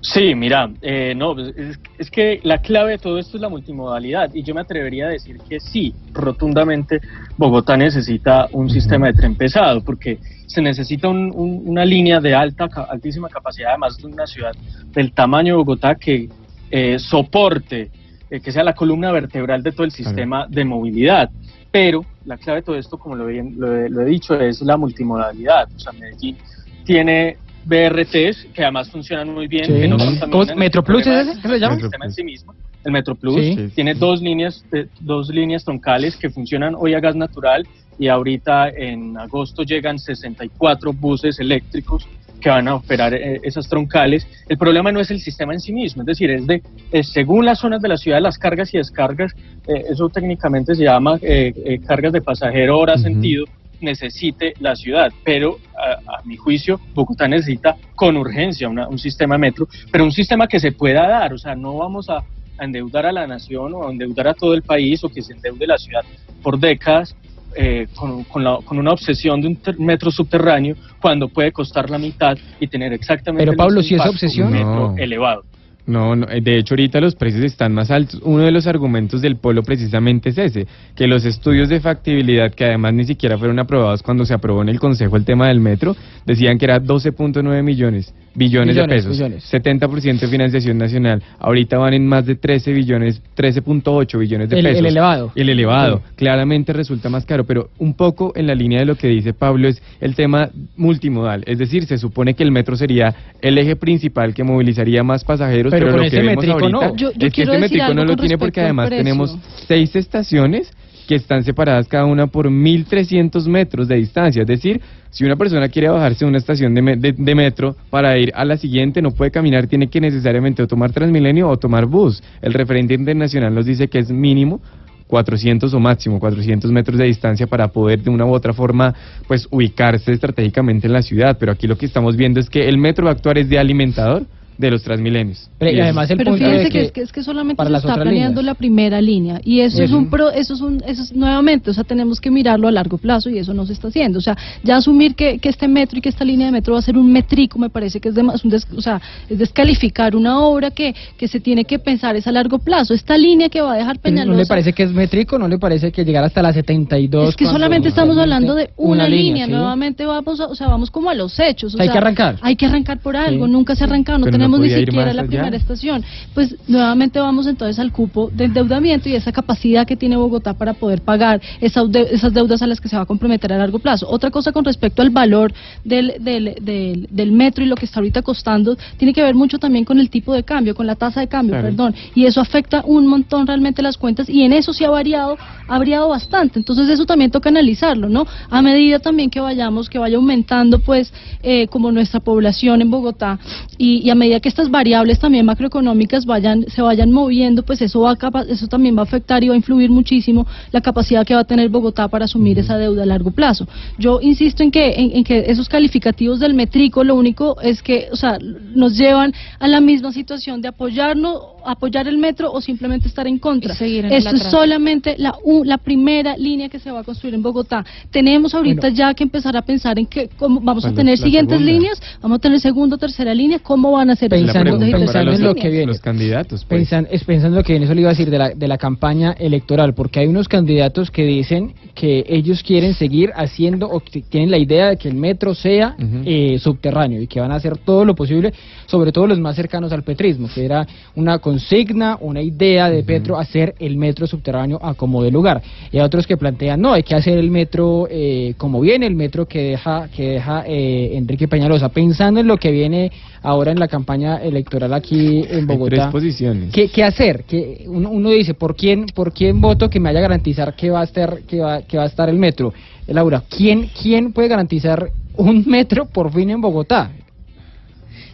F: Sí, mira, eh, no, pues, es, es que la clave de todo esto es la multimodalidad y yo me atrevería a decir que sí, rotundamente Bogotá necesita un sistema de tren pesado porque se necesita un- un- una línea de alta, ca- altísima capacidad, además de una ciudad del tamaño de Bogotá que eh, soporte, eh, que sea la columna vertebral de todo el sistema de movilidad. Pero la clave de todo esto, como lo, bien- lo he- lo he dicho, es la multimodalidad. O sea, Medellín tiene BRTs que además funcionan muy bien.
B: Sí.
F: Que no
B: ¿Cómo
F: contaminan.
B: es? ¿Metro Plus
F: El problema
B: es ese? ¿Qué se llama?
F: El sistema en sí mismo. El Metro Plus
B: Sí.
F: tiene dos líneas, eh, dos líneas troncales que funcionan hoy a gas natural y ahorita en agosto llegan 64 buses eléctricos que van a operar eh, esas troncales. El problema no es el sistema en sí mismo, es decir, es de según las zonas de la ciudad, las cargas y descargas, eh, eso técnicamente se llama eh, eh, cargas de pasajero hora sentido, necesite la ciudad, pero a, a mi juicio Bogotá necesita con urgencia una- un sistema metro, pero un sistema que se pueda dar, o sea, no vamos a, a endeudar a la nación o a endeudar a todo el país o que se endeude la ciudad por décadas eh, con, con la- con una obsesión de un ter- metro subterráneo cuando puede costar la mitad y tener exactamente
B: Pero, Pablo, si obsesión-
F: un metro
D: No.
F: elevado.
D: No, no, eh, de hecho ahorita los precios están más altos. Uno de los argumentos del polo precisamente es ese, que los estudios de factibilidad, que además ni siquiera fueron aprobados cuando se aprobó en el Consejo el tema del metro, decían que era 12.9 millones, billones de pesos,
B: billones.
D: 70% de financiación nacional. Ahorita van en más de 13 billones, 13.8 billones de
B: El- el
D: pesos.
B: elevado.
D: El elevado, claramente resulta más caro, pero un poco en la línea de lo que dice Pablo es el tema multimodal, es decir, se supone que el metro sería el eje principal que movilizaría más pasajeros,
B: Pero
D: pero,
B: con
D: lo que vemos
B: métrico
D: ahorita
B: no.
E: Yo- yo
D: es que este métrico no lo tiene porque además tenemos seis estaciones que están separadas cada una por 1.300 metros de distancia. Es decir, si una persona quiere bajarse de una estación de, me- de- de metro para ir a la siguiente, no puede caminar, tiene que necesariamente o tomar Transmilenio o tomar bus. El referente internacional nos dice que es mínimo 400 o máximo 400 metros de distancia para poder de una u otra forma pues ubicarse estratégicamente en la ciudad. Pero aquí lo que estamos viendo es que el metro va a actuar es de alimentador de los Transmilenios.
B: Pero, y además el
E: Pero
B: punto
E: fíjense
B: es
E: que,
B: que,
E: es que es que solamente se está planeando
B: líneas.
E: la primera línea y eso es un pro, eso es un eso es nuevamente, o sea, tenemos que mirarlo a largo plazo y eso no se está haciendo, o sea, ya asumir que, que este metro y que esta línea de metro va a ser un metrico me parece que es demas- un des- o sea, es descalificar una obra que que se tiene que pensar es a largo plazo. Esta línea que va a dejar Peñalosa
B: ¿no le parece que es métrico? ¿No le parece que llegar hasta la 72?
E: es que solamente estamos hablando de una, línea,
B: ¿sí?
E: nuevamente vamos, a- o sea, vamos como a los hechos. o
B: Hay
E: sea,
B: que arrancar.
E: Hay que arrancar por algo,
B: Sí.
E: nunca se ha arrancado, no
D: Pero no
E: tenemos ni siquiera la
D: allá.
E: primera estación. Pues nuevamente vamos entonces al cupo de endeudamiento y esa capacidad que tiene Bogotá para poder pagar esa de- esas deudas a las que se va a comprometer a largo plazo. Otra cosa con respecto al valor del, del, del, del metro y lo que está ahorita costando, tiene que ver mucho también con el tipo de cambio, con la tasa de cambio,
D: Claro.
E: perdón, y eso afecta un montón realmente las cuentas y en eso sí ha variado, ha variado bastante. Entonces eso también toca analizarlo, ¿no? A medida también que vayamos, que vaya aumentando pues eh, como nuestra población en Bogotá y, y a medida que estas variables también macroeconómicas vayan, se vayan moviendo, pues eso va a eso también va a afectar y va a influir muchísimo la capacidad que va a tener Bogotá para asumir esa deuda a largo plazo. Yo insisto en que, en, en que esos calificativos del metrico lo único es que, o sea, nos llevan a la misma situación de apoyarnos, apoyar el metro o simplemente estar en contra.
C: En
E: Esto es solamente la, la primera línea que se va a construir en Bogotá. Tenemos ahorita
B: Bueno.
E: ya que empezar a pensar en que cómo vamos a
D: ¿Cuál es
E: tener siguientes
D: segunda?
E: líneas, vamos a tener segunda o tercera línea, cómo van a ser esos
B: Pensando- en lo que viene.
D: los candidatos. pues.
B: Pensan- es pensando lo que viene, eso le iba a decir de la, de la campaña electoral, porque hay unos candidatos que dicen que ellos quieren seguir haciendo o que tienen la idea de que el metro sea eh, subterráneo y que van a hacer todo lo posible, sobre todo los más cercanos al petrismo, que era una consigna, una idea de Petro hacer el metro subterráneo a como de lugar. Y hay otros que plantean, no, hay que hacer el metro eh, como viene, el metro que deja, que deja eh, Enrique Peñalosa, pensando en lo que viene ahora en la campaña electoral aquí en
D: Hay
B: Bogotá.
D: tres posiciones.
B: ¿Qué, qué hacer? que uno, uno dice, ¿por quién, ¿por quién voto que me haya garantizar que va a estar, que va, que va a estar el metro? Eh, Laura, ¿quién, ¿quién puede garantizar un metro por fin en Bogotá?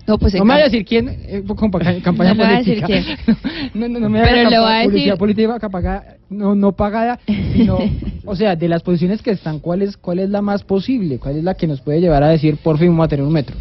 C: No, pues
B: no me vaya a decir quién, eh, con pa- campaña
C: No le voy a decir
B: política. no, no, no me
C: voy a
B: publicidad
C: decir-
B: política que pagada- no, no pagada, sino, o sea, de las posiciones que están, ¿cuál es, ¿cuál es la más posible? ¿Cuál es la que nos puede llevar a decir, por fin vamos a tener un metro?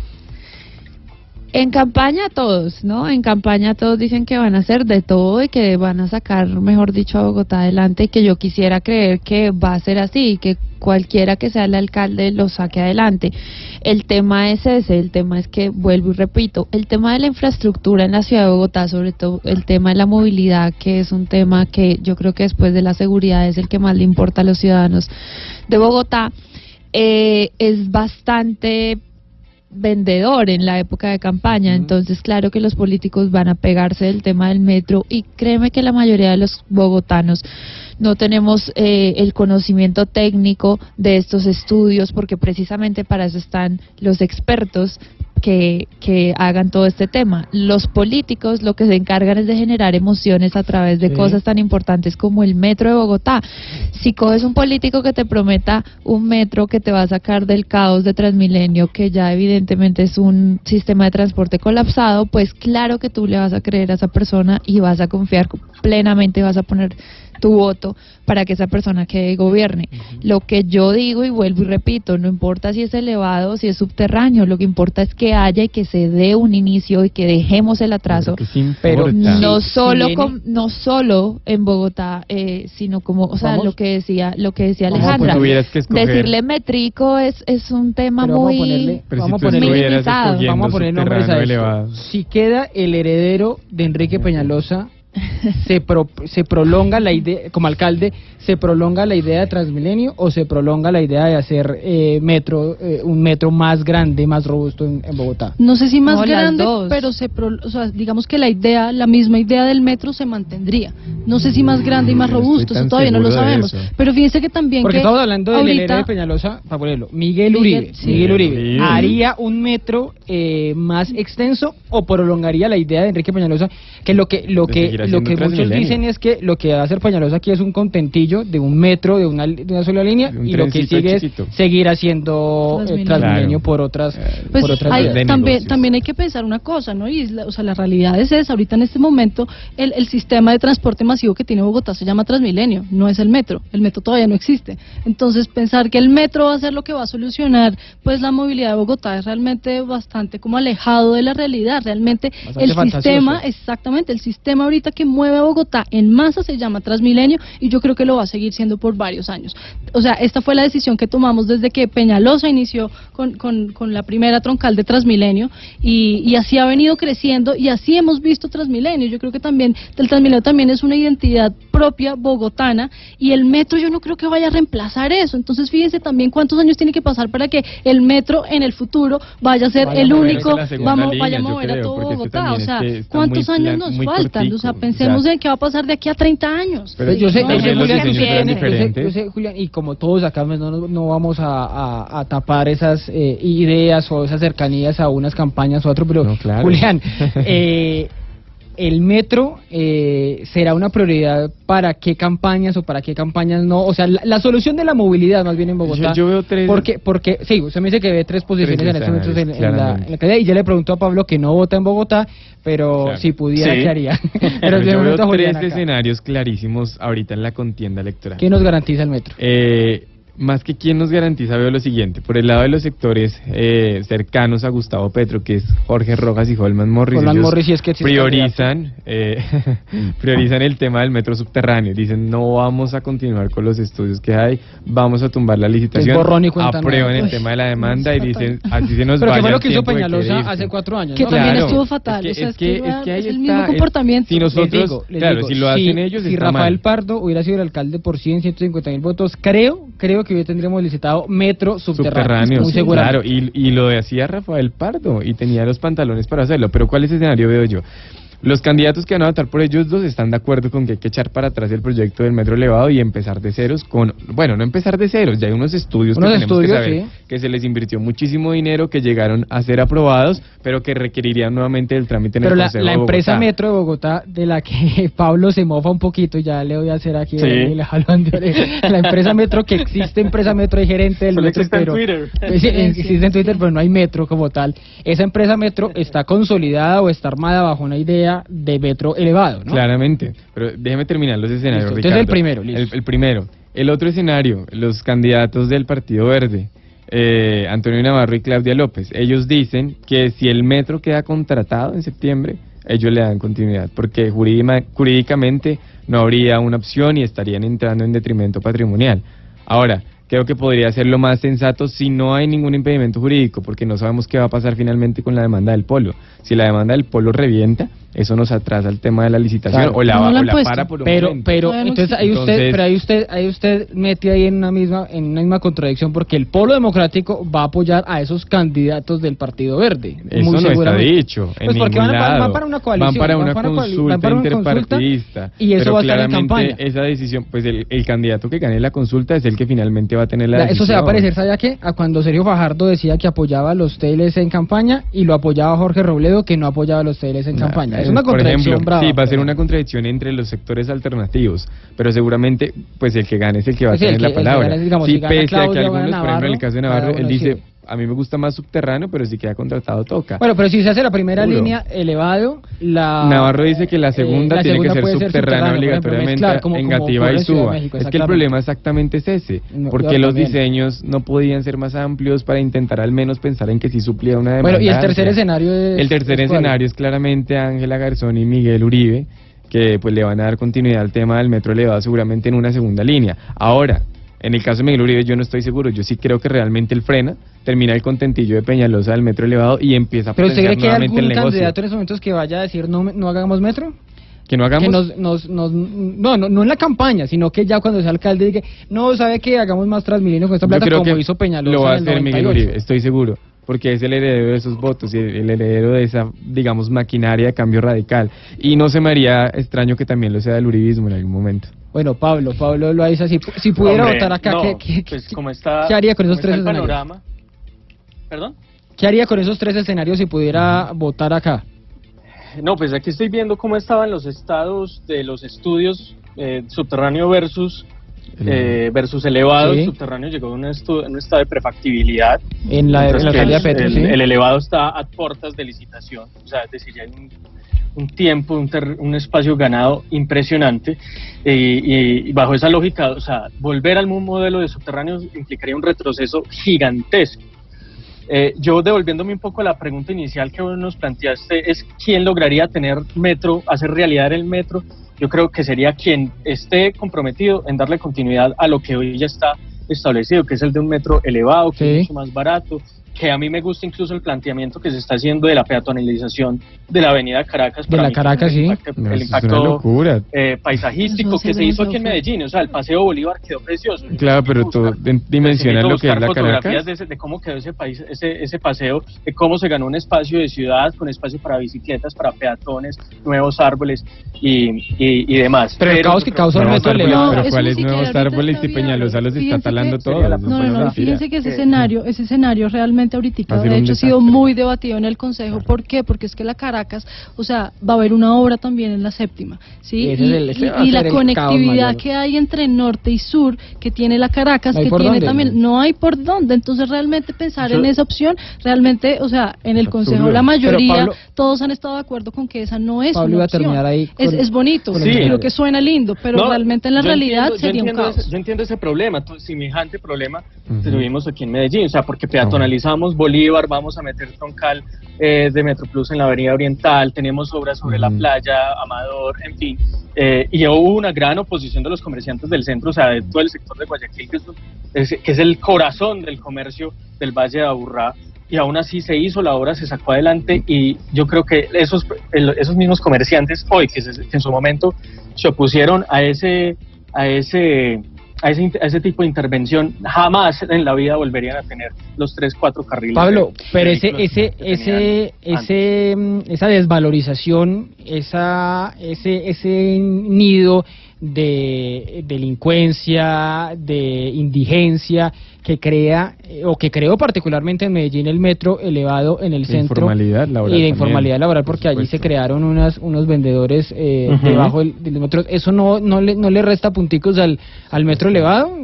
C: En campaña todos, ¿no? En campaña todos dicen que van a hacer de todo y que van a sacar, mejor dicho, a Bogotá adelante y que yo quisiera creer que va a ser así y que cualquiera que sea el alcalde lo saque adelante. El tema es ese, el tema es que, vuelvo y repito, el tema de la infraestructura en la ciudad de Bogotá, sobre todo el tema de la movilidad, que es un tema que yo creo que después de la seguridad es el que más le importa a los ciudadanos de Bogotá, eh, es bastante vendedor en la época de campaña, entonces claro que los políticos van a pegarse del tema del metro y créeme que la mayoría de los bogotanos no tenemos eh, el conocimiento técnico de estos estudios porque precisamente para eso están los expertos que, que hagan todo este tema. Los políticos lo que se encargan es de generar emociones a través de
B: Sí.
C: cosas tan importantes como el metro de Bogotá. Si coges un político que te prometa un metro que te va a sacar del caos de Transmilenio, que ya evidentemente es un sistema de transporte colapsado, pues claro que tú le vas a creer a esa persona y vas a confiar plenamente, vas a poner tu voto para que esa persona quede y gobierne. Lo que yo digo y vuelvo y repito, no importa si es elevado o si es subterráneo, lo que importa es que haya y que se dé un inicio y que dejemos el atraso.
D: Que
B: Pero.
C: No solo con- no solo en Bogotá, eh, sino como, o sea,
B: Vamos.
C: lo que decía, lo que decía Alejandra.
D: pues, que.
C: Decirle métrico es es un tema
B: Pero vamos a
C: muy
B: ponerle-
D: Pero
B: vamos a ponerle- Vamos a poner nombres a
D: subterráneo
B: esto.
D: elevado.
B: Si queda el heredero de Enrique Peñalosa, se, pro- se prolonga la idea, como alcalde, se prolonga la idea de Transmilenio o se prolonga la idea de hacer eh, metro, eh, un metro más grande, más robusto en, en Bogotá.
E: No sé si más
C: No,
E: grande, pero se pro- o sea, digamos que la idea, la misma idea del metro se mantendría. No sé si más grande y más
D: Mm, no
E: robusto, eso todavía no lo sabemos. Pero fíjense que también
B: Porque
E: que
B: estamos hablando del
E: ahorita-
B: de Peñalosa, para ponerlo, Miguel
E: Miguel,
B: Uribe.
E: sí.
B: Miguel Uribe. ¿haría un metro eh, más extenso o prolongaría la idea de Enrique Peñalosa? Que lo que lo que lo que muchos dicen es que lo que va a hacer Peñalosa aquí es un contentillo de un metro de una, de una sola línea
D: Un
B: y lo que sigue
D: chiquito.
B: es seguir haciendo eh,
E: Transmilenio.
D: Claro.
B: por otras
E: Pues
B: por otras
E: hay- también, también hay que pensar una cosa, ¿no? Y la, o sea, la realidad es esa. Ahorita en este momento el, el sistema de transporte masivo que tiene Bogotá se llama Transmilenio, no es el metro. El metro todavía no existe. Entonces pensar que el metro va a ser lo que va a solucionar pues la movilidad de Bogotá es realmente bastante como alejado de la realidad. Realmente
B: Bastante
E: el
B: fantasioso.
E: sistema, exactamente, el sistema ahorita que mueve a Bogotá en masa se llama Transmilenio y yo creo que lo va a seguir siendo por varios años. O sea, esta fue la decisión que tomamos desde que Peñalosa inició con, con, con la primera troncal de Transmilenio y, y así ha venido creciendo y así hemos visto Transmilenio. Yo creo que también el Transmilenio también es una identidad propia bogotana y el metro yo no creo que vaya a reemplazar eso. Entonces fíjense también cuántos años tiene que pasar para que el metro en el futuro vaya a ser
B: Vaya
E: el único, vamos,
D: línea,
E: vaya a mover a todo Bogotá. O sea, ¿cuántos años nos faltan?
D: Cortico, o sea,
E: pensemos en qué va a pasar de aquí a 30 años.
D: Pero
B: yo sé,
E: No,
B: yo sé, Julián, yo yo sé, y como todos acá pues, no, no- no vamos a, a- a tapar esas eh, ideas o esas cercanías a unas campañas o a otro, pero
D: No, claro.
B: Julián, eh, el metro eh, será una prioridad para qué campañas o para qué campañas no, o sea, la, la solución de la movilidad más bien en Bogotá.
D: Yo- yo veo tres-
B: Porque, porque, sí, usted me dice que ve tres posiciones
D: Tres
B: en estos momentos en, la, en la calle, y ya le preguntó a Pablo que no vota en Bogotá, pero
D: Claro.
B: si pudiera,
F: Sí.
B: ¿qué haría?
D: Pero yo veo tres
B: acá.
D: escenarios clarísimos ahorita en la contienda electoral.
B: ¿Qué nos garantiza el metro?
D: Eh, más que quién nos garantiza, veo lo siguiente. Por el lado de los sectores eh, cercanos a Gustavo Petro, que es Jorge Rojas y Holman Morris,
B: Holman
D: ellos
B: Morris, si es que
D: priorizan, eh, priorizan el tema del metro subterráneo. Dicen, no vamos a continuar con los estudios que hay, vamos a tumbar la licitación. aprueban el
E: Uy,
D: tema de la demanda y dicen, así se nos
B: Pero
D: vaya
B: fue lo que hizo Peñalosa hace cuatro años.
E: Que
B: ¿no?
E: también
D: Claro.
E: estuvo fatal.
D: Es
E: o
D: que-
E: sea,
D: es que-
E: estuvo-
D: es que ahí
E: es el
D: está,
E: mismo comportamiento.
D: si nosotros-
B: Les digo, les
D: claro,
B: digo,
D: si lo hacen ellos,
B: Si
D: está
B: Rafael
D: mal.
B: Pardo hubiera sido el alcalde por 100, 150 mil votos, creo, creo que hoy tendríamos licitado metro subterráneo. muy
D: claro, y, y lo hacía Rafael Pardo y tenía los pantalones para hacerlo. Pero ¿cuál es el escenario veo yo? Los candidatos que van a votar por ellos dos están de acuerdo con que hay que echar para atrás el proyecto del metro elevado y empezar de ceros con, bueno, no empezar de ceros, ya hay unos estudios
B: Unos
D: que tenemos
B: estudios,
D: que saber
B: sí.
D: que se les invirtió muchísimo dinero, que llegaron a ser aprobados, pero que requerirían nuevamente el trámite en
B: Pero
D: el
B: la,
D: Consejo
B: la
D: de
B: empresa
D: Bogotá.
B: Metro de Bogotá, de la que Pablo se mofa un poquito, ya le voy a hacer aquí
F: Sí.
B: el jalón de oreja. La empresa Metro, que existe empresa Metro, hay gerente del
F: Solo
B: Metro,
F: existe en
B: pero...
F: Twitter.
B: Pues sí, existe en Twitter, pero no hay Metro como tal. Esa empresa Metro está consolidada o está armada bajo una idea de Metro elevado, ¿no?
D: Claramente, pero déjeme terminar los escenarios.
B: Listo, entonces el primero, listo.
D: El, el primero. El otro escenario, los candidatos del Partido Verde, eh, Antonio Navarro y Claudia López, ellos dicen que si el metro queda contratado en septiembre, ellos le dan continuidad, porque jurídima- jurídicamente no habría una opción y estarían entrando en detrimento patrimonial. Ahora, creo que podría ser lo más sensato si no hay ningún impedimento jurídico, porque no sabemos qué va a pasar finalmente con la demanda del polo. Si la demanda del polo revienta, eso nos atrasa el tema de la licitación
B: Claro.
D: o la,
E: No la
D: o la para por un
B: Pero,
D: momento.
B: pero,
E: no
B: entonces ahí usted,
D: Entonces-
B: pero ahí usted, ahí usted mete ahí en una misma, en una misma contradicción porque el Polo Democrático va a apoyar a esos candidatos del Partido Verde.
D: Eso
B: muy
D: no está dicho en
B: Pues porque
D: ningún
B: van, a- van-
D: lado.
B: van para una coalición,
D: Van para
B: van
D: una consulta
B: van para una consulta
D: interpartidista.
B: y eso
D: pero
B: va a estar en
D: claramente
B: campaña.
D: esa decisión, pues el, el candidato que gane la consulta es el que finalmente va a tener la
B: Ya, Eso se va a
D: decisión.
B: parecer, ¿sabe a qué? A cuando Sergio Fajardo decía que apoyaba a los TLC en campaña y lo apoyaba Jorge Robledo que no apoyaba a los TLC en
D: Nah,
B: campaña. Es una
D: por
B: contradicción
D: ejemplo,
B: brava.
D: Sí, va a ser una contradicción entre los sectores alternativos, pero seguramente pues el que gane es el que va a tener la palabra. sí, pese a que algunos, por ejemplo, en el caso de Navarro, él dice. A mí me gusta más subterráneo, pero si queda contratado toca.
B: Bueno, pero si se hace la primera línea elevado, la...
D: Navarro dice que la
B: eh,
D: segunda
B: la
D: tiene
B: segunda
D: que ser subterránea obligatoriamente
B: mezclar, como-
D: en Gativa y Suba.
B: México,
D: es que el problema exactamente es ese,
B: No,
D: porque los
B: también.
D: diseños no podían ser más amplios para intentar al menos pensar en que sí suplía una demanda.
B: Bueno, y el tercer escenario es...
D: El tercer
B: es
D: escenario es claramente Ángela Garzón y Miguel Uribe, que pues le van a dar continuidad al tema del metro elevado seguramente en una segunda línea. Ahora, en el caso de Miguel Uribe yo no estoy seguro, yo sí creo que realmente él frena, termina el contentillo de Peñalosa del metro elevado y empieza a
B: ¿Pero usted cree que hay algún candidato en esos momentos que vaya a decir no, no hagamos metro?
D: Que no hagamos...
B: Que nos, nos, nos, no, no, no en la campaña, sino que ya cuando sea alcalde diga, no, ¿sabe que Hagamos más Transmilenio con esta plata como
D: que
B: hizo Peñalosa
D: lo va a hacer Miguel
B: 98.
D: Uribe, estoy seguro, porque es el heredero de esos votos y el, el heredero de esa, digamos, maquinaria de cambio radical. Y no se me haría extraño que también lo sea del uribismo en algún momento.
B: Bueno, Pablo, Pablo lo dice así. Si pudiera
F: Hombre,
B: votar acá,
F: no,
B: ¿qué, qué,
F: pues,
B: qué-
F: está,
B: qué haría con esos tres escenarios?
F: panorama. ¿Perdón?
B: ¿Qué haría con esos tres escenarios si pudiera votar acá?
F: No, pues aquí estoy viendo cómo estaban los estados de los estudios eh, subterráneo versus eh, versus elevado.
B: Sí.
F: El subterráneo llegó a un, estu- en un estado de prefactibilidad.
B: En la, en la alcaldía
F: el,
B: Petro,
F: el-
B: ¿sí?
F: el elevado está a puertas de licitación. O sea, es decir, ya hay un, un tiempo, un, ter- un espacio ganado impresionante. eh, y, y bajo esa lógica, o sea, volver al modelo de subterráneos implicaría un retroceso gigantesco. Eh, yo devolviéndome un poco a la pregunta inicial que vos nos planteaste, es quién lograría tener metro, hacer realidad el metro. Yo creo que sería quien esté comprometido en darle continuidad a lo que hoy ya está establecido, que es el de un metro elevado, que
B: Sí.
F: es mucho más barato, que a mí me gusta incluso el planteamiento que se está haciendo de la peatonalización de la avenida Caracas.
B: De la Caracas, sí.
F: un impacto-
D: No,
F: el impacto
D: locura.
F: eh, paisajístico que se hizo aquí en. Medellín, o sea, el Paseo Bolívar quedó precioso.
D: Claro, pero tú dimensionas lo que es la Caracas.
F: De, ese- de cómo quedó ese país, ese, ese paseo, de cómo se ganó un espacio de ciudad con espacio para bicicletas, para peatones, nuevos árboles y, y, y demás.
B: Pero el caos que causa el
D: Nuevos
B: metro
D: pero ¿cuáles nuevos árboles y Peñalosa los está talando todos?
E: No, no, fíjense que ese escenario, ese escenario realmente ahorita, de hecho, ha sido muy debatido en el Consejo. ¿Por qué? Porque es que la Caracas, o sea, va a haber una obra también en la séptima, ¿sí? Y,
B: el-
E: la conectividad que hay entre norte y sur, que tiene la Caracas,
B: No
E: que tiene
B: dónde.
E: también, no hay por dónde. Entonces, realmente pensar
F: Yo-
E: en esa opción, realmente, o sea, en el Consejo
D: absurdo.
E: la mayoría,
B: Pablo-
E: todos han estado de acuerdo con que esa no es
B: Pablo
E: una
B: iba a
E: opción.
B: terminar ahí
E: es,
B: con-
E: es bonito,
F: el
E: creo que suena lindo, pero
F: No,
E: realmente en la realidad
F: entiendo-
E: sería un caos.
F: ese- yo entiendo ese problema, semejante problema que tuvimos aquí en Medellín, o sea, porque peatonalizamos Bolívar, vamos a meter troncal eh, de Metroplus en la avenida oriental, tenemos obras sobre la playa, Amador, en fin, eh, y hubo una gran oposición de los comerciantes del centro, o sea, de todo el sector de Guayaquil, que es, que es el corazón del comercio del Valle de Aburrá, y aún así se hizo la obra, se sacó adelante y yo creo que esos, esos mismos comerciantes hoy, que, se- que en su momento se opusieron a ese, a ese, a ese, a ese tipo de intervención, jamás en la vida volverían a tener los tres, cuatro carriles.
B: Pablo,
F: de-
B: pero
F: de
B: ese, ese, ese, ese, mm, esa desvalorización, esa, ese, ese nido de delincuencia, de indigencia que crea eh, o que creó particularmente en Medellín el metro elevado en el centro
D: informalidad laboral
B: y de
D: también,
B: informalidad laboral porque
D: por
B: allí se crearon unas unos vendedores eh, debajo del, del metro. Eso no no le no le resta punticos al al metro elevado.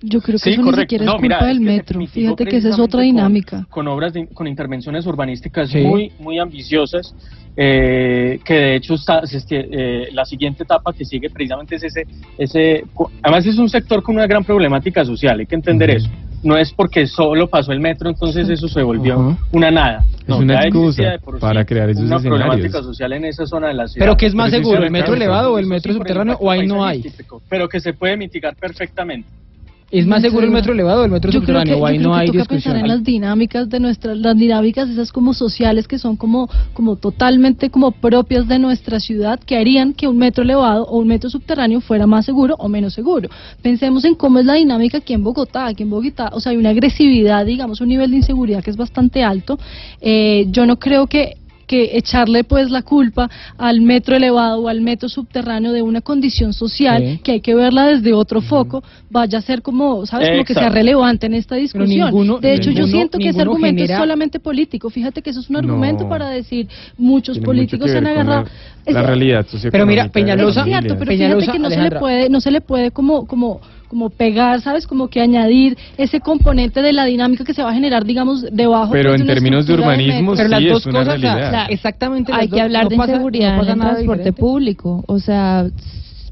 E: Yo creo que
F: Sí,
E: eso
F: correcto.
E: ni siquiera
F: No,
E: es culpa
F: mira,
E: del
F: es que se
E: metro. Fíjate que esa es otra dinámica.
F: Con, obras, de- con intervenciones urbanísticas
B: Sí.
F: muy, muy ambiciosas, eh, que de hecho está, se estie- eh, la siguiente etapa que sigue precisamente es ese, ese, además es un sector con una gran problemática social, hay que entender eso. No es porque solo pasó el metro, entonces eso se volvió una nada.
D: Es
F: No,
D: una excusa para
F: sí
D: crear esos
F: una
D: escenarios.
F: problemática social en esa zona de la ciudad.
B: Pero ¿qué es más seguro,
D: se
B: el metro elevado o el metro subterráneo o ahí no hay?
F: Pero que se puede mitigar perfectamente.
B: ¿Es más seguro el metro elevado o el metro
E: Yo creo que,
B: subterráneo? Ahí
E: yo creo
B: no
E: que
B: hay
E: toca
B: discusión.
E: pensar en las dinámicas de nuestras, las dinámicas esas como sociales que son como, como totalmente como propias de nuestra ciudad que harían que un metro elevado o un metro subterráneo fuera más seguro o menos seguro. Pensemos en cómo es la dinámica aquí en Bogotá. Aquí en Bogotá, o sea, hay una agresividad, digamos, un nivel de inseguridad que es bastante alto. Eh, yo no creo que que echarle pues la culpa al metro elevado o al metro subterráneo de una condición social
B: Sí.
E: que hay que verla desde otro foco vaya a ser como, ¿sabes? Como que sea relevante en esta discusión.
B: ninguno-
E: de hecho, yo siento que ese argumento
B: genera-
E: es solamente político. Fíjate que eso es un argumento
D: No.
E: para decir muchos
D: Tiene
E: políticos
D: mucho
E: se han agarrado.
D: La, realidad
B: Pero mira, Peñalosa-
E: es cierto,
D: familias.
E: pero
B: Peñalosa,
E: fíjate que no se le puede, no se le puede como, como, como pegar, ¿sabes? Como que añadir ese componente de la dinámica que se va a generar, digamos, debajo.
D: Pero
E: pues,
D: en términos de urbanismo,
E: metro.
B: Pero las
D: sí,
B: dos
D: es una
B: cosas,
D: realidad.
B: o sea, exactamente las
C: Hay
B: dos,
C: que hablar
B: no
C: de
B: pasa- no
C: inseguridad
B: pasa
C: en el transporte
B: diferente.
C: público. O sea,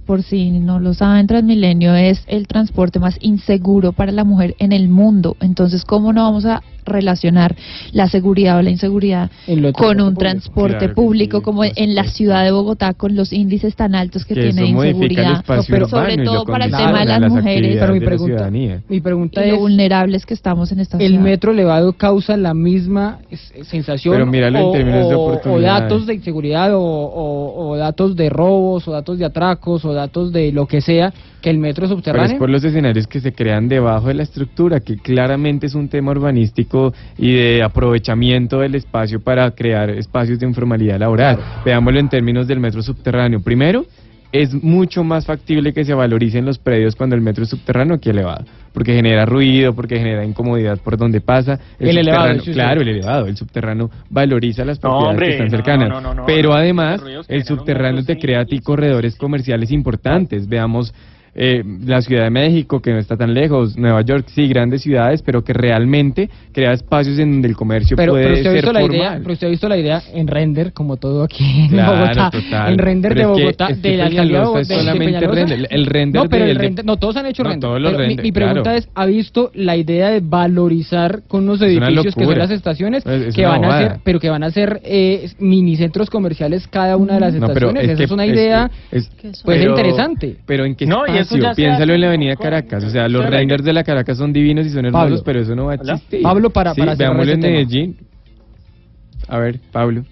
C: por si no lo saben, Transmilenio es el transporte más inseguro para la mujer en el mundo. Entonces, ¿cómo no vamos a relacionar la seguridad o la inseguridad con un
B: transporte público.
C: transporte
D: Claro que
C: público
D: sí,
C: como en la ciudad de Bogotá con los índices tan altos que,
D: que
C: tiene de inseguridad?
B: pero
C: sobre todo para el tema de
D: a
C: las mujeres.
B: Pero mi
D: de la
B: pregunta,
D: ciudadanía.
B: mi pregunta
C: lo
B: es,
C: vulnerables que estamos en esta
B: ¿el
C: ciudad.
B: metro elevado causa la misma sensación
D: Pero míralo en
B: o,
D: términos de
B: o- o
D: oportunidades.
B: datos de inseguridad o, o- o datos de robos o datos de atracos o datos de lo que sea que el metro
D: Pero es
B: subterráneo?
D: por los escenarios que se crean debajo de la estructura, que claramente es un tema urbanístico y de aprovechamiento del espacio para crear espacios de informalidad laboral. Veámoslo en términos del metro subterráneo. Primero, es mucho más factible que se valoricen los predios cuando el metro es subterráneo que elevado, porque genera ruido, porque genera incomodidad por donde pasa.
B: El elevado,
D: claro, el elevado. El subterráneo valoriza las
F: No,
D: propiedades
F: hombre,
D: que están cercanas.
F: no, no, no,
D: pero además, el subterráneo te crea a ti corredores comerciales importantes. Veamos eh, la Ciudad de México, que no está tan lejos, Nueva York, sí, grandes ciudades, pero que realmente crea espacios en donde el comercio
B: pero,
D: puede
B: pero usted ha
D: ser
B: visto la
D: formal.
B: idea, pero usted ha visto la idea en render como todo aquí en
D: Claro,
B: Bogotá,
D: total.
B: en render
D: Pero
B: de
D: es que-
B: Bogotá
D: es que
B: de la
D: Peñalosa es
B: de-
D: solamente render. El render
B: No, pero el
D: del-
B: render, no todos han hecho
D: No,
B: render.
D: todos los
B: pero mi-
D: render,
B: mi, pregunta
D: claro.
B: es, ¿ha visto la idea de valorizar con unos
D: Es una
B: edificios que son las estaciones
D: Es- es
B: que
D: una
B: van a ser, pero que van a ser eh, mini centros comerciales cada una de las
D: No, pero
B: estaciones?
D: es
B: Esa
D: que
B: es una
D: es-
B: idea
E: Que
B: pues
D: pero-
B: interesante.
D: Pero en qué
F: No, y se
D: piénsalo en la avenida Caracas, o sea, los renders de la Caracas son divinos y son hermosos,
B: Pablo.
D: pero eso no va a
F: Hola.
D: existir.
B: Pablo, para-
D: Sí,
B: para cerrar
D: veámoslo en
B: este tema.
D: Medellín. A ver, Pablo.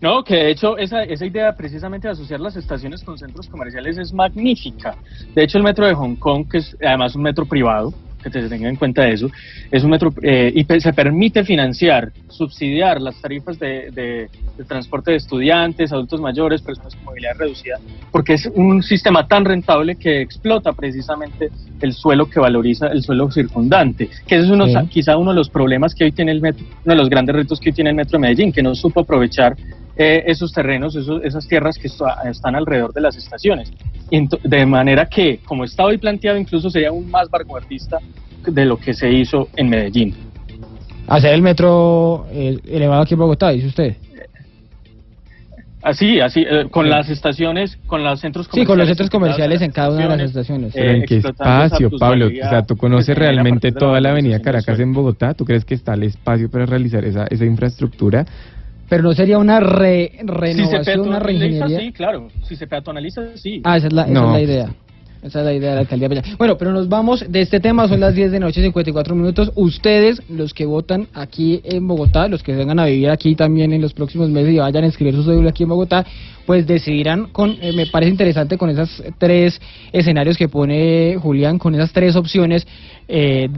F: No, que de hecho esa, esa idea precisamente de asociar las estaciones con centros comerciales es magnífica. De hecho el metro de Hong Kong, que es además un metro privado, que te tenga en cuenta eso, es un metro eh, y se permite financiar, subsidiar las tarifas de, de- de transporte de estudiantes, adultos mayores, personas con movilidad reducida, porque es un sistema tan rentable que explota precisamente el suelo que valoriza el suelo circundante, que ese es uno,
B: Sí.
F: quizá uno de los problemas que hoy tiene el metro, uno de los grandes retos que hoy tiene el metro de Medellín, que no supo aprovechar eh, esos terrenos, esos- esas tierras que está- están alrededor de las estaciones. De manera que, como está hoy planteado, incluso sería aún más vanguardista de lo que se hizo en Medellín.
B: Hacer el metro eh, elevado aquí en Bogotá, dice usted.
F: Así, así, eh, con
B: Sí.
F: las estaciones, con los centros
B: Sí,
F: comerciales.
B: con los centros comerciales
F: a
B: en cada una de las
F: estaciones.
D: Pero
F: Eh,
D: en qué espacio, Pablo. O sea, tú conoces realmente toda la avenida Caracas en Bogotá. ¿Tú crees que está el espacio para realizar esa, esa infraestructura?
B: Pero no sería una re-
F: Si se
B: renovación, una
F: peatonaliza,
B: reingeniería.
F: sí, claro. Si se peatonaliza, sí.
B: Ah, esa es la, esa
D: No.
B: es la idea. Esa es la idea de la alcaldía. de. Bueno, pero nos vamos de este tema, son las 10 de noche, 54 minutos. Ustedes, los que votan aquí en Bogotá, los que vengan a vivir aquí también en los próximos meses y vayan a inscribir su cédula aquí en Bogotá, pues decidirán con, eh, me parece interesante con esos tres escenarios que pone Julián, con esas tres opciones, eh,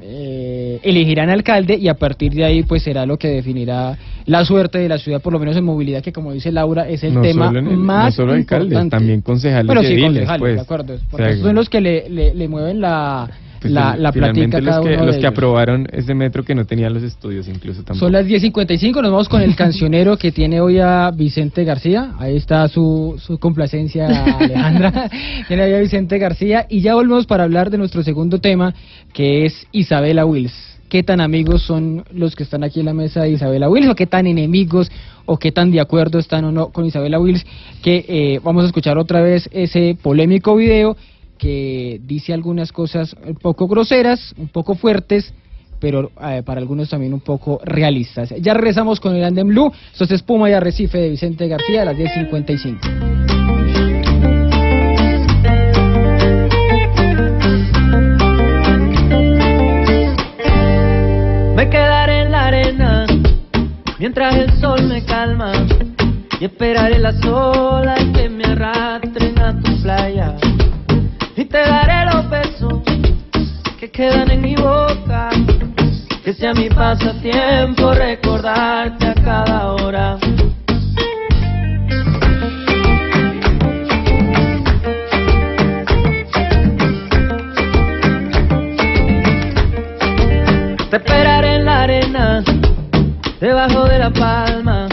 B: eh, elegirán alcalde y a partir de ahí pues será lo que definirá la suerte de la ciudad, por lo menos en movilidad, que como dice Laura, es el
D: no
B: tema
D: solo en el-
B: más
D: no solo
B: importante.
D: también concejales
B: Bueno, sí, concejales,
D: pues.
B: de acuerdo. Porque esos son los que le, le, le mueven la,
D: pues,
B: la, la platica cada
D: los que,
B: uno de
D: los que
B: ellos.
D: aprobaron ese metro que no tenían los estudios incluso tampoco.
B: Son las 10.55, nos vamos con el cancionero que tiene hoy a Vicente García. Ahí está su, su complacencia, Alejandra. tiene hoy a Vicente García. Y ya volvemos para hablar de nuestro segundo tema, que es Isabela Wills. ¿Qué tan amigos son los que están aquí en la mesa de Isabela Wills? ¿O qué tan enemigos? ¿O qué tan de acuerdo están o no con Isabela Wills? Que eh, vamos a escuchar otra vez ese polémico video que dice algunas cosas un poco groseras, un poco fuertes, pero eh, para algunos también un poco realistas. Ya regresamos con el Andem Blue, esto es Espuma y Arrecife de Vicente García a las 10.55.
H: mientras el sol me calma y esperaré las olas que me arrastren a tu playa. Y te daré los besos que quedan en mi boca que sea mi pasatiempo recordarte a cada hora. Te esperaré en la arena, debajo de la palma,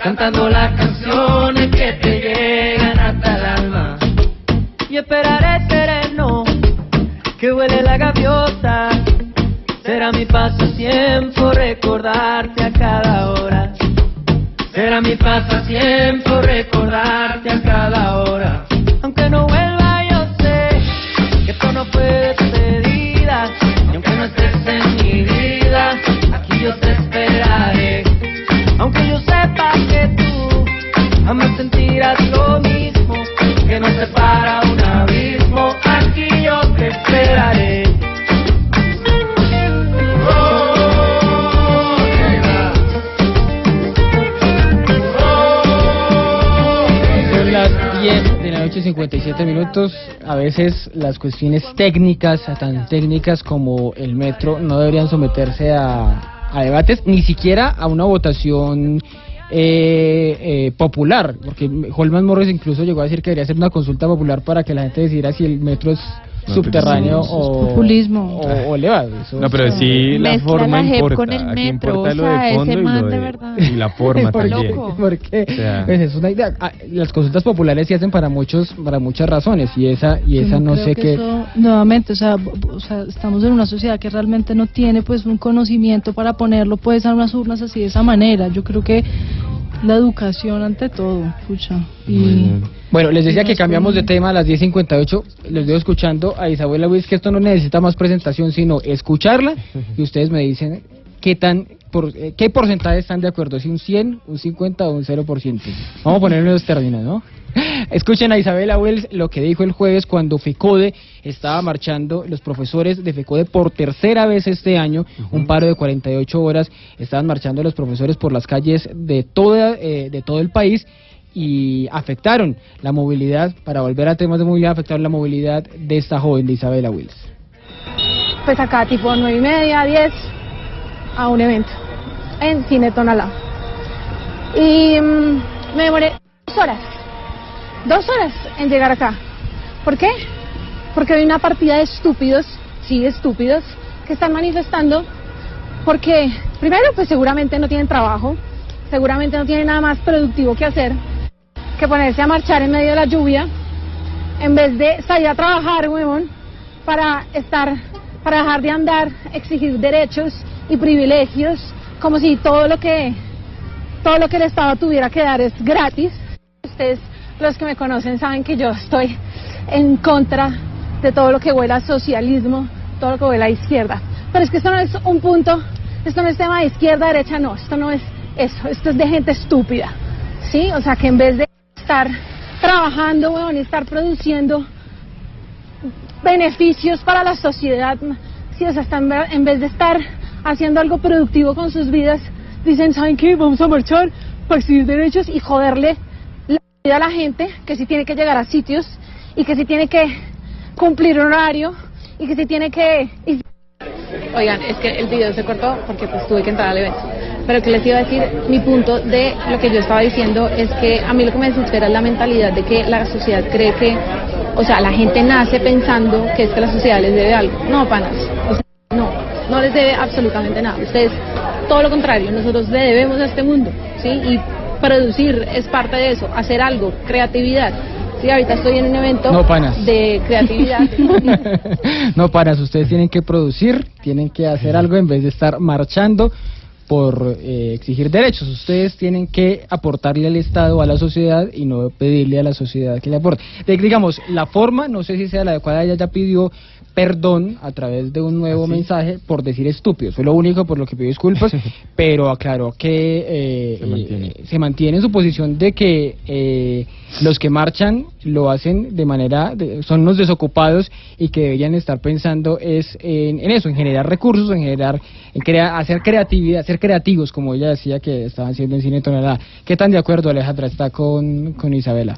H: cantando las canciones que te llegan hasta el alma. Y esperaré sereno, que huele la gaviota. Será mi pasatiempo recordarte a cada hora. Será mi pasatiempo recordarte a cada hora. Aunque no vuelva, Aunque yo sepa que tú jamás sentirás lo mismo, que nos separa un abismo, aquí yo te esperaré.
B: Las 10 de la noche, 57 minutos. A veces las cuestiones técnicas, tan técnicas como el metro, no deberían someterse a, a debates, ni siquiera a una votación eh, eh, popular, porque Holman Morris incluso llegó a decir que debería ser una consulta popular para que la gente decidiera si el metro es subterráneo o,
E: populismo.
B: o, o elevado. Eso
D: No, pero sí la forma
C: la
D: importa.
C: con el
D: Aquí
C: metro,
D: importa
C: o
D: lo
C: sea,
D: de
C: ese man de
D: de-
C: verdad.
D: y la forma
B: ¿Por
D: también.
C: loco.
B: Porque
D: O sea-
B: pues, es una idea. Ah, Las consultas populares se hacen para muchos, para muchas razones y esa y
E: Yo
B: esa no, sé qué.
E: eso, nuevamente, o sea, o sea, estamos en una sociedad que realmente no tiene pues un conocimiento para ponerlo pues a unas urnas así de esa manera. Yo creo que la educación ante todo, pucha. Y
B: Bueno, les decía que cambiamos de tema a las 10.58. Les veo escuchando a Isabela Luis que esto no necesita más presentación, sino escucharla. Y ustedes me dicen qué tan por, eh, qué porcentaje están de acuerdo, si un 100, un 50 o un 0%. Vamos a ponerlo en los términos, ¿no? Escuchen a Isabela Wells lo que dijo el jueves cuando FECODE estaba marchando, los profesores de FECODE por tercera vez este año, un paro de 48 horas, estaban marchando los profesores por las calles de, toda, eh, de todo el país y afectaron la movilidad, para volver a temas de movilidad, afectaron la movilidad de esta joven, de Isabela Wills.
I: pues acá tipo nueve y media, 10 a un evento en Cine Tonalá. Y mm, me demoré dos horas, dos horas en llegar acá. ¿Por qué? Porque hay una partida de estúpidos, sí, estúpidos, que están manifestando porque, primero, pues seguramente no tienen trabajo, seguramente no tienen nada más productivo que hacer que ponerse a marchar en medio de la lluvia en vez de salir a trabajar, huevón, para estar, para dejar de andar, exigir derechos y privilegios, como si todo lo que, todo lo que el Estado tuviera que dar es gratis. Ustedes, los que me conocen, saben que yo estoy en contra de todo lo que huela a socialismo, todo lo que huela a izquierda. Pero es que esto no es un punto, esto no es tema de izquierda, derecha, no, esto no es eso, esto es de gente estúpida, ¿sí? O sea, que en vez de estar trabajando, y estar produciendo beneficios para la sociedad, sí, o sea, en vez de estar haciendo algo productivo con sus vidas, dicen, ¿saben qué? Vamos a marchar para exigir derechos y joderle la vida a la gente que sí tiene que llegar a sitios y que sí tiene que cumplir horario y que sí tiene que...
J: Oigan, es que el video se cortó porque pues tuve que entrar al evento. Pero que les iba a decir, mi punto de lo que yo estaba diciendo es que a mí lo que me desespera es la mentalidad de que la sociedad cree que, o sea, la gente nace pensando que es que la sociedad les debe algo. No, panas. O sea, no, les debe absolutamente nada. Ustedes, todo lo contrario, nosotros le debemos a este mundo, ¿sí? Y producir es parte de eso, hacer algo, creatividad. Sí, ahorita estoy en un evento
B: No, panas.
J: de creatividad.
B: no, panas, ustedes tienen que producir, tienen que hacer algo en vez de estar marchando por eh, exigir derechos. Ustedes tienen que aportarle al Estado, a la sociedad y no pedirle a la sociedad que le aporte. De- digamos, la forma, no sé si sea la adecuada, ella ya pidió perdón a través de un nuevo mensaje por decir estúpido. Fue lo único por lo que pidió disculpas, pero aclaró que eh,
D: Se mantiene.
B: eh, se mantiene en su posición de que eh, los que marchan lo hacen de manera, de- son los desocupados y que deberían estar pensando es en, en eso, en generar recursos, en generar, en crea- hacer creatividad, hacer ser creativos, como ella decía que estaban haciendo en Cine Tonalá. ¿Qué tan de acuerdo Alejandra está con, con Isabela?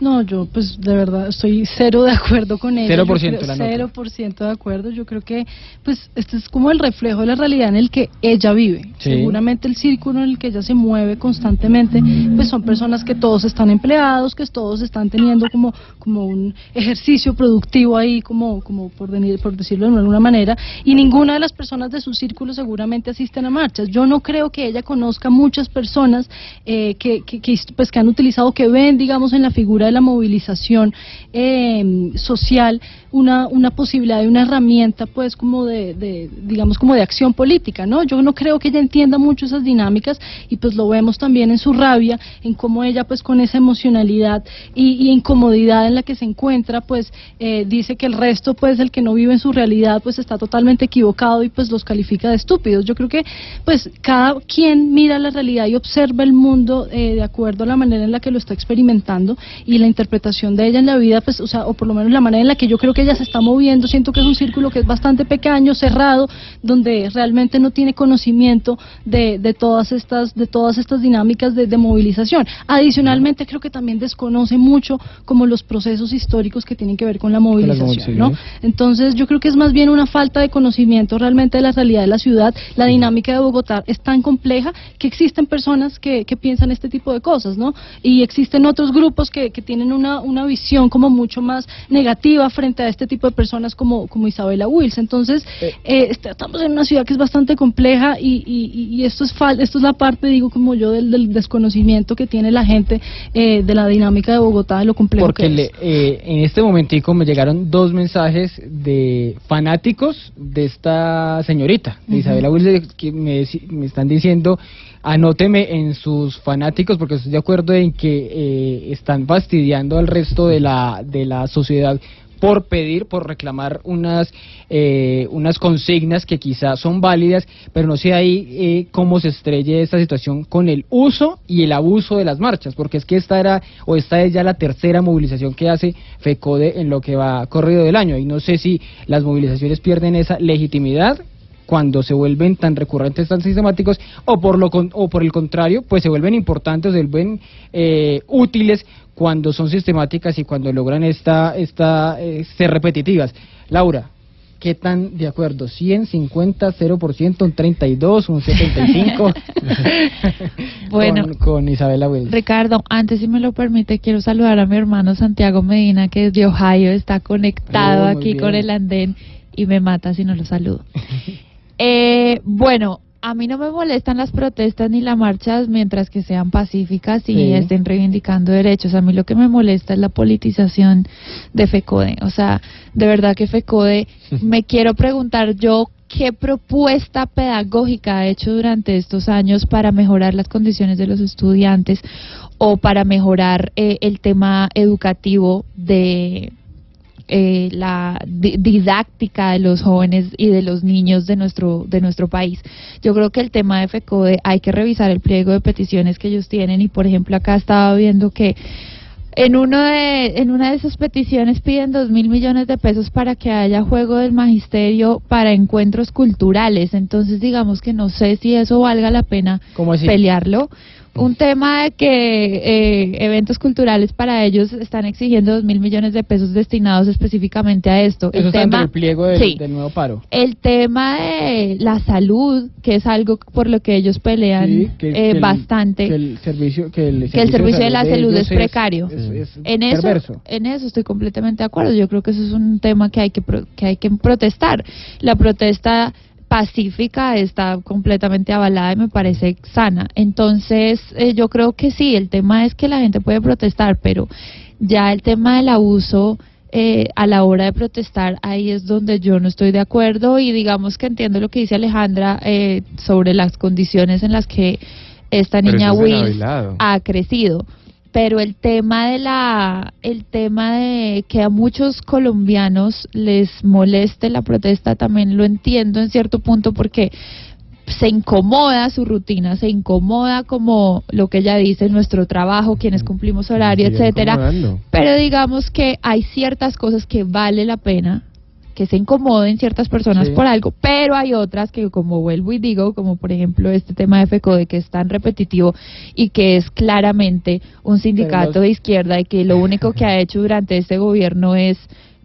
E: No, yo pues de verdad estoy cero de acuerdo con ella.
B: Cero por ciento la nota.
E: Cero por ciento de acuerdo. Yo creo que pues este es como el reflejo de la realidad en el que ella vive.
B: Sí.
E: Seguramente el círculo en el que ella se mueve constantemente pues son personas que todos están empleados, que todos están teniendo como como un ejercicio productivo ahí como como por, venir, por decirlo de alguna manera y ninguna de las personas de su círculo seguramente asisten a marchas. Yo no creo que ella conozca muchas personas eh, que, que, que, pues, que han utilizado, que ven, digamos, en la figura de la movilización eh, social una, una posibilidad de una herramienta, pues, como de, digamos, como de acción política, ¿no? Yo no creo que ella entienda mucho esas dinámicas y pues lo vemos también en su rabia, en cómo ella, pues, con esa emocionalidad y, y incomodidad en la que se encuentra, pues, eh, dice que el resto, pues, el que no vive en su realidad, pues, está totalmente equivocado y pues los califica de estúpidos. Yo creo que, pues, cada quien mira la realidad y observa el mundo eh, de acuerdo a la manera en la que lo está experimentando y la interpretación de ella en la vida, pues, o sea, o por lo menos la manera en la que yo creo que ella se está moviendo, siento que es un círculo que es bastante pequeño, cerrado, donde realmente no tiene conocimiento de, de todas estas, de todas estas dinámicas de, de movilización. Adicionalmente, creo que también desconoce mucho como los procesos históricos que tienen que ver con la movilización. Entonces, yo creo que es más bien una falta de conocimiento realmente de la realidad de la ciudad. La dinámica de Bogotá es tan compleja que existen personas que, que piensan este tipo de cosas, ¿no? Y existen otros grupos que, que tienen una, una visión como mucho más negativa frente a este tipo de personas como, como Isabela Wills. Entonces, eh, est- estamos en una ciudad que es bastante compleja y, y, y esto es fal esto es la parte, digo, como yo, del, del desconocimiento que tiene la gente eh, de la dinámica de Bogotá, de lo complejo
B: Porque
E: que
B: le-
E: es.
B: eh, en este momentico me llegaron dos mensajes de fanáticos de esta señorita, de
E: Ujú.
B: Isabela Wilson, que me, me están diciendo, anóteme en sus fanáticos, porque estoy de acuerdo en que eh, están fastidiando al resto de la, de la sociedad por pedir, por reclamar unas eh, unas consignas que quizás son válidas, pero no sé ahí eh, cómo se estrelle esta situación con el uso y el abuso de las marchas, porque es que esta era o esta es ya la tercera movilización que hace FECODE en lo que va corrido del año y no sé si las movilizaciones pierden esa legitimidad cuando se vuelven tan recurrentes, tan sistemáticos, o por lo con- o por el contrario, pues se vuelven importantes, se vuelven eh, útiles cuando son sistemáticas y cuando logran esta, esta eh, ser repetitivas. Laura, ¿qué tan de acuerdo? ¿100, 50, 0%, un 32, un 75?
C: Bueno.
B: con, con Isabela Wells.
C: Ricardo, antes si me lo permite, quiero saludar a mi hermano Santiago Medina, que es de Ohio, está conectado
B: Oh,
C: aquí
B: bien.
C: con el andén y me mata si no lo saludo. eh, bueno, a mí no me molestan las protestas ni las marchas mientras que sean pacíficas y
B: Sí.
C: estén reivindicando derechos. A mí lo que me molesta es la politización de FECODE. O sea, de verdad que FECODE, me quiero preguntar yo qué propuesta pedagógica ha hecho durante estos años para mejorar las condiciones de los estudiantes o para mejorar eh, el tema educativo de eh, la di- didáctica de los jóvenes y de los niños de nuestro de nuestro país. Yo creo que el tema de FECODE hay que revisar el pliego de peticiones que ellos tienen y por ejemplo acá estaba viendo que en uno de en una de esas peticiones piden dos mil millones de pesos para que haya juego del magisterio para encuentros culturales. Entonces digamos que no sé si eso valga la pena pelearlo. Un tema de que eh, eventos culturales para ellos están exigiendo dos mil millones de pesos destinados específicamente a esto.
B: Eso
C: el
B: está
C: tema,
B: del pliego del,
C: sí.
B: del nuevo paro.
C: el tema de la salud, que es algo por lo que ellos pelean
B: Sí, que-
C: eh,
B: que el-
C: bastante.
B: Que el servicio, que el
C: que el servicio de la salud es precario.
B: es- es
C: en eso,
B: perverso.
C: en eso estoy completamente de acuerdo. Yo creo que eso es un tema que hay que pro- que hay que protestar. La protesta pacífica está completamente avalada y me parece sana. Entonces, eh, yo creo que sí, el tema es que la gente puede protestar, pero ya el tema del abuso eh, a la hora de protestar, ahí es donde yo no estoy de acuerdo y digamos que entiendo lo que dice Alejandra eh, sobre las condiciones en las que esta niña
D: Avilado.
C: ha crecido pero el tema de la el tema de que a muchos colombianos les moleste la protesta también lo entiendo en cierto punto porque se incomoda su rutina, se incomoda como lo que ella dice, nuestro trabajo, quienes cumplimos horario, etcétera. Pero digamos que hay ciertas cosas que vale la pena que se incomoden ciertas personas
B: Sí.
C: por algo, pero hay otras que como vuelvo y digo, como por ejemplo este tema de FECODE que es tan repetitivo y que es claramente un sindicato
B: los-
C: de izquierda y que lo único que ha hecho durante este gobierno es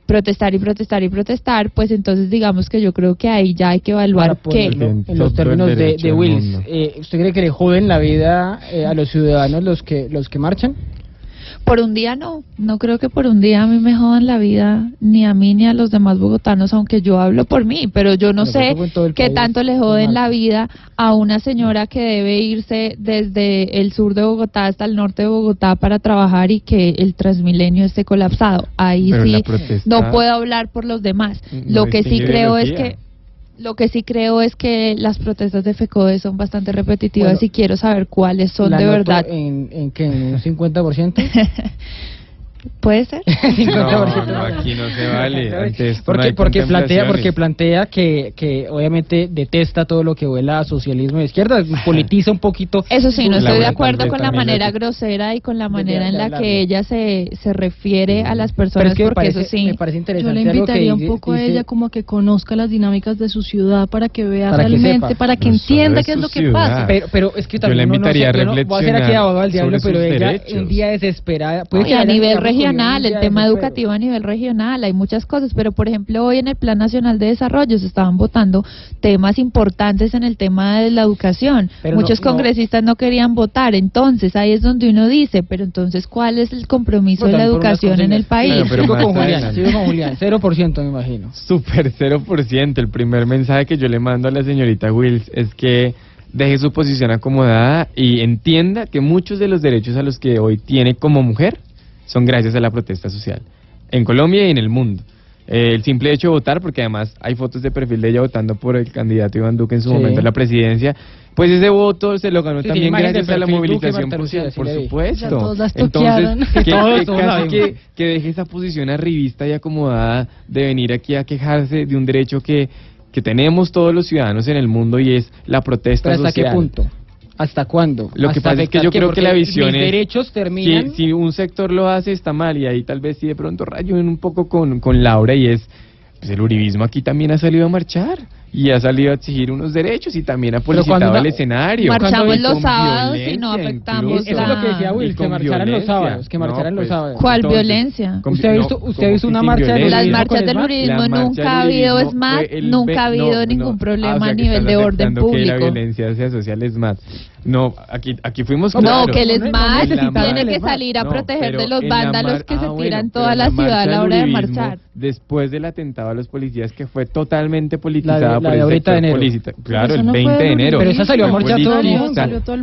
C: protestar y protestar y protestar, pues entonces digamos que yo creo que ahí ya hay que evaluar que
B: en los términos de, de Wills, eh, ¿usted cree que le joden la vida eh, a los ciudadanos los que los que marchan?
C: Por un día no, no creo que por un día a mí me jodan la vida, ni a mí ni a los demás bogotanos, aunque yo hablo por mí, pero yo no sé qué tanto le joden la vida a una señora que debe irse desde el sur de Bogotá hasta el norte de Bogotá para trabajar y que el Transmilenio esté colapsado. Ahí
D: Pero
C: sí no puedo hablar por los demás.
D: No
C: Lo que sí creo es que lo que sí creo es que las protestas de FECODE son bastante repetitivas
B: Bueno,
C: y quiero saber cuáles son
B: ¿La
C: de verdad.
B: ¿En, en qué? ¿En un 50%?
C: ¿Puede ser?
B: 50%.
D: No, no, aquí no se vale. Ante esto no
B: porque porque plantea porque plantea que, que obviamente detesta todo lo que huela a socialismo de izquierda, politiza un poquito.
C: Eso sí, no estoy de acuerdo con la manera grosera y con la manera en la que ella se, se refiere a las personas,
B: es que me
C: porque
B: parece,
C: eso sí.
B: me parece
E: Yo
B: interesante
E: le
B: algo que
E: invitaría un
B: dice-
E: poco a
B: dice-
E: ella como a que conozca las dinámicas de su ciudad para que vea
B: Para que
E: realmente,
B: sepa.
E: para que
D: No
E: entienda qué es lo que
D: ciudad.
E: pasa.
B: Pero, pero es que
D: Yo
B: también uno no
D: invitaría
B: sé,
D: a
B: yo no voy a hacer aquí
D: reflexionar
B: abogado del diablo, pero ella
D: derechos.
B: un día desesperada. puede que
C: a nivel
B: conmigo,
C: regional, el tema educativo a nivel regional, hay muchas cosas, pero por ejemplo hoy en el Plan Nacional de Desarrollo se estaban votando temas importantes en el tema de la educación.
B: Pero
C: Muchos
B: no-
C: congresistas no querían votar, entonces ahí es donde uno dice, pero entonces ¿cuál es el compromiso de la educación en el país?
D: Claro, pero
B: sigo con Julián, sigo con Julián, 0% me imagino.
D: Super 0%. El primer mensaje que yo le mando a la señorita Wills es que deje su posición acomodada y entienda que muchos de los derechos a los que hoy tiene como mujer son gracias a la protesta social en Colombia y en el mundo. Eh, el simple hecho de votar, porque además hay fotos de perfil de ella votando por el candidato Iván Duque en su
B: Sí.
D: momento a la presidencia, pues ese voto se lo ganó
B: Sí,
D: también gracias a la movilización social, por supuesto.
E: todos las
D: Entonces,
E: toquearon.
D: que,
B: Todos,
D: que
B: todos la
D: casi
B: vimos.
D: que, que deje esa posición arribista y acomodada de venir aquí a quejarse de un derecho que, que tenemos todos los ciudadanos en el mundo y es la protesta
B: ¿Pero hasta qué
D: social.
B: punto? ¿Hasta cuándo?
D: Lo que
B: ¿Hasta
D: pasa es que yo creo que la visión
B: mis
D: es
B: derechos terminan...
D: Si, si un sector lo hace está mal y ahí tal vez sí de pronto rayo un poco con, con Laura y es pues el uribismo aquí también ha salido a marchar y ha salido a exigir unos derechos y también ha publicitado
B: una-
D: el escenario.
C: Marchamos los sábados y no afectamos.
B: Eso es lo que decía Will, que marcharan los sábados, que
D: No,
B: marcharan los
D: pues,
B: sábados.
C: ¿Cuál
D: entonces,
C: violencia?
D: con-
B: ¿Usted ha
D: no,
B: visto- usted ha
D: ¿cómo
B: visto una marcha del?
C: Las marchas del uribismo nunca ha habido
D: fue el
C: nunca ha habido
D: no,
C: ningún
D: no.
C: problema
D: Ah, sea,
C: a nivel de orden
D: aceptando que la
C: público.
D: violencia sea social es más. No, aquí, aquí fuimos
B: No,
D: claros.
C: No, que el
B: No, no,
C: ESMAD
B: no necesitaba
C: tiene que salir a
D: No,
C: proteger de los vándalos
D: mar-
C: que
D: ah,
C: se
D: bueno,
C: tiran
D: pero
C: toda la ciudad a la hora de marchar.
D: Después del atentado a los policías, que fue totalmente politizada
B: La la
D: por el
B: ahorita de
D: sector
B: enero.
D: Claro, el
E: no fue
D: 20 de enero.
B: Pero esa salió a marchar todo el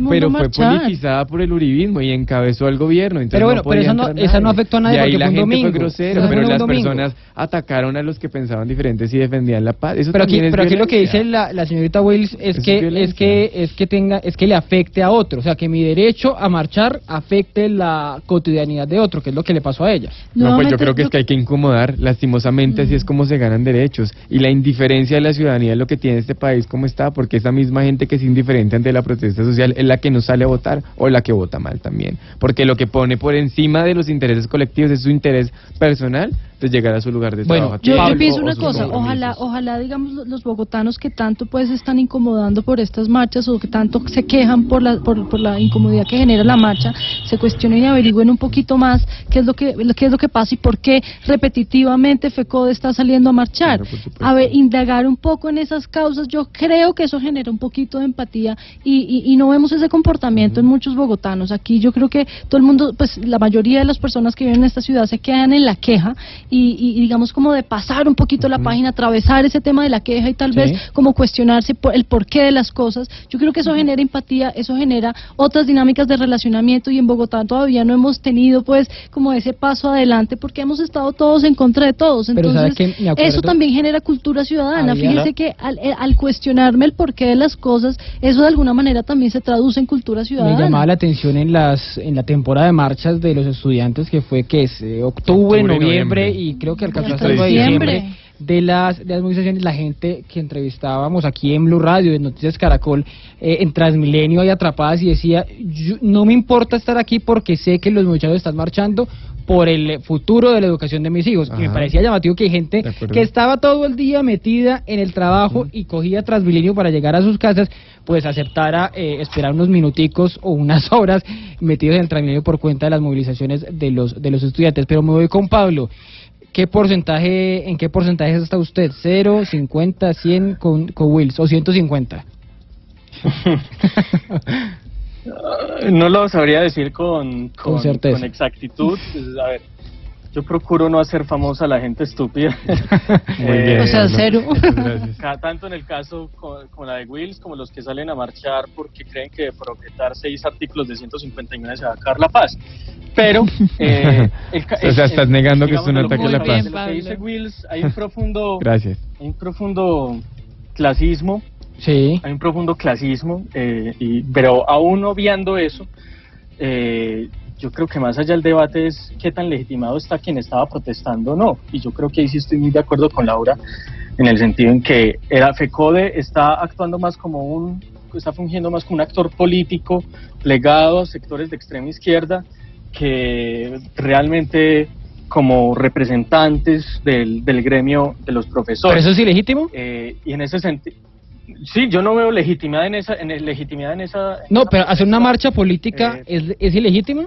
B: mundo.
D: Pero fue politizada por el uribismo y encabezó al gobierno. entonces
B: Pero bueno,
D: no
B: pero
D: podía
B: esa no- esa no afectó a nadie
D: Y ahí
B: porque
D: la
B: fue un
D: gente
B: domingo.
D: fue grosero, pero las personas atacaron a los que pensaban diferentes y defendían la paz.
B: Pero aquí, lo que dice la, la señorita Wills es que es que es que tenga es que le afecte a otro, o sea, que mi derecho a marchar afecte la cotidianidad de otro, que es lo que le pasó a ella.
D: No, pues yo creo que es que hay que incomodar. Lastimosamente, así es como se ganan derechos. Y la indiferencia de la ciudadanía es lo que tiene este país como está, porque esa misma gente que es indiferente ante la protesta social es la que no sale a votar o la que vota mal también. Porque lo que pone por encima de los intereses colectivos es su interés personal de llegar a su lugar de
B: Bueno,
D: trabajo.
E: Yo, yo pienso una cosa, ojalá, ojalá, digamos, lo- los bogotanos que tanto pues están incomodando por estas marchas o que tanto se quejan por la, por, por la incomodidad que genera la marcha, se cuestionen y averigüen un poquito más qué es lo que, qué es lo que pasa y por qué repetitivamente FECODE está saliendo a marchar. A ver, indagar un poco en esas causas, yo creo que eso genera un poquito de empatía y, y, y no vemos ese comportamiento en muchos bogotanos. Aquí yo creo que todo el mundo, pues la mayoría de las personas que viven en esta ciudad se quedan en la queja y, y- y digamos como de pasar un poquito la página, atravesar ese tema de la queja y tal
B: Sí.
E: vez como cuestionarse por el porqué de las cosas. Yo creo que eso genera empatía, eso genera otras dinámicas de relacionamiento y en Bogotá todavía no hemos tenido pues como ese paso adelante porque hemos estado todos en contra de todos.
B: Pero ¿sabe
E: Entonces,
B: acuerdo-
E: eso también genera cultura ciudadana.
B: Había-
E: Fíjese que al, eh, al cuestionarme el porqué de las cosas, eso de alguna manera también se traduce en cultura ciudadana.
B: Me llamaba la atención en las en la temporada de marchas de los estudiantes que fue que es eh, octubre, noviembre,
D: noviembre.
B: y creo que alcanzó
E: Hasta
B: hasta el 9 de
E: diciembre.
B: diciembre de las de las movilizaciones la gente que entrevistábamos aquí en Blue Radio en Noticias Caracol eh, en Transmilenio y atrapadas y decía "Yo- no me importa estar aquí porque sé que los muchachos están marchando por el futuro de la educación de mis hijos. Y me parecía llamativo que hay gente que estaba todo el día metida en el trabajo y cogía Transmilenio para llegar a sus casas, pues aceptara eh, esperar unos minuticos o unas horas metidos en el Transmilenio por cuenta de las movilizaciones de los de los estudiantes. Pero me voy con Pablo. ¿Qué porcentaje, ¿En qué porcentaje está usted? ¿Cero, 50, 100 con, con Wills o 150?
F: Ah, No lo sabría decir con,
B: Con
F: con,
B: certeza.
F: con exactitud. A ver, yo procuro no hacer famosa a la gente estúpida.
D: Muy bien.
E: O sea, cero.
F: Tanto en el caso co- como la de Wills, como los que salen a marchar porque creen que por objetar seis artículos de 151 se va a acabar la paz. Pero, eh, el
D: O sea,
F: el-
D: estás negando que es un ataque
F: que-
D: a la
F: de
D: paz.
F: lo que dice Wills, hay un profundo,
D: Gracias.
F: hay un profundo clasismo
B: Sí.
F: hay un profundo clasismo, eh, y, pero aún obviando eso, eh, yo creo que más allá del debate es qué tan legitimado está quien estaba protestando o no. Y yo creo que ahí sí estoy muy de acuerdo con Laura, en el sentido en que era FECODE está actuando más como un, está fungiendo más como un actor político legado a sectores de extrema izquierda que realmente como representantes del, del gremio de los
B: ¿Pero
F: profesores.
B: eso es ilegítimo?
F: Eh, y en ese sentido, sí, yo no veo legitimidad en esa, en el- legitimidad en esa. en
B: No,
F: esa
B: pero hacer una marcha política
F: Eh,
B: es, es ilegítimo.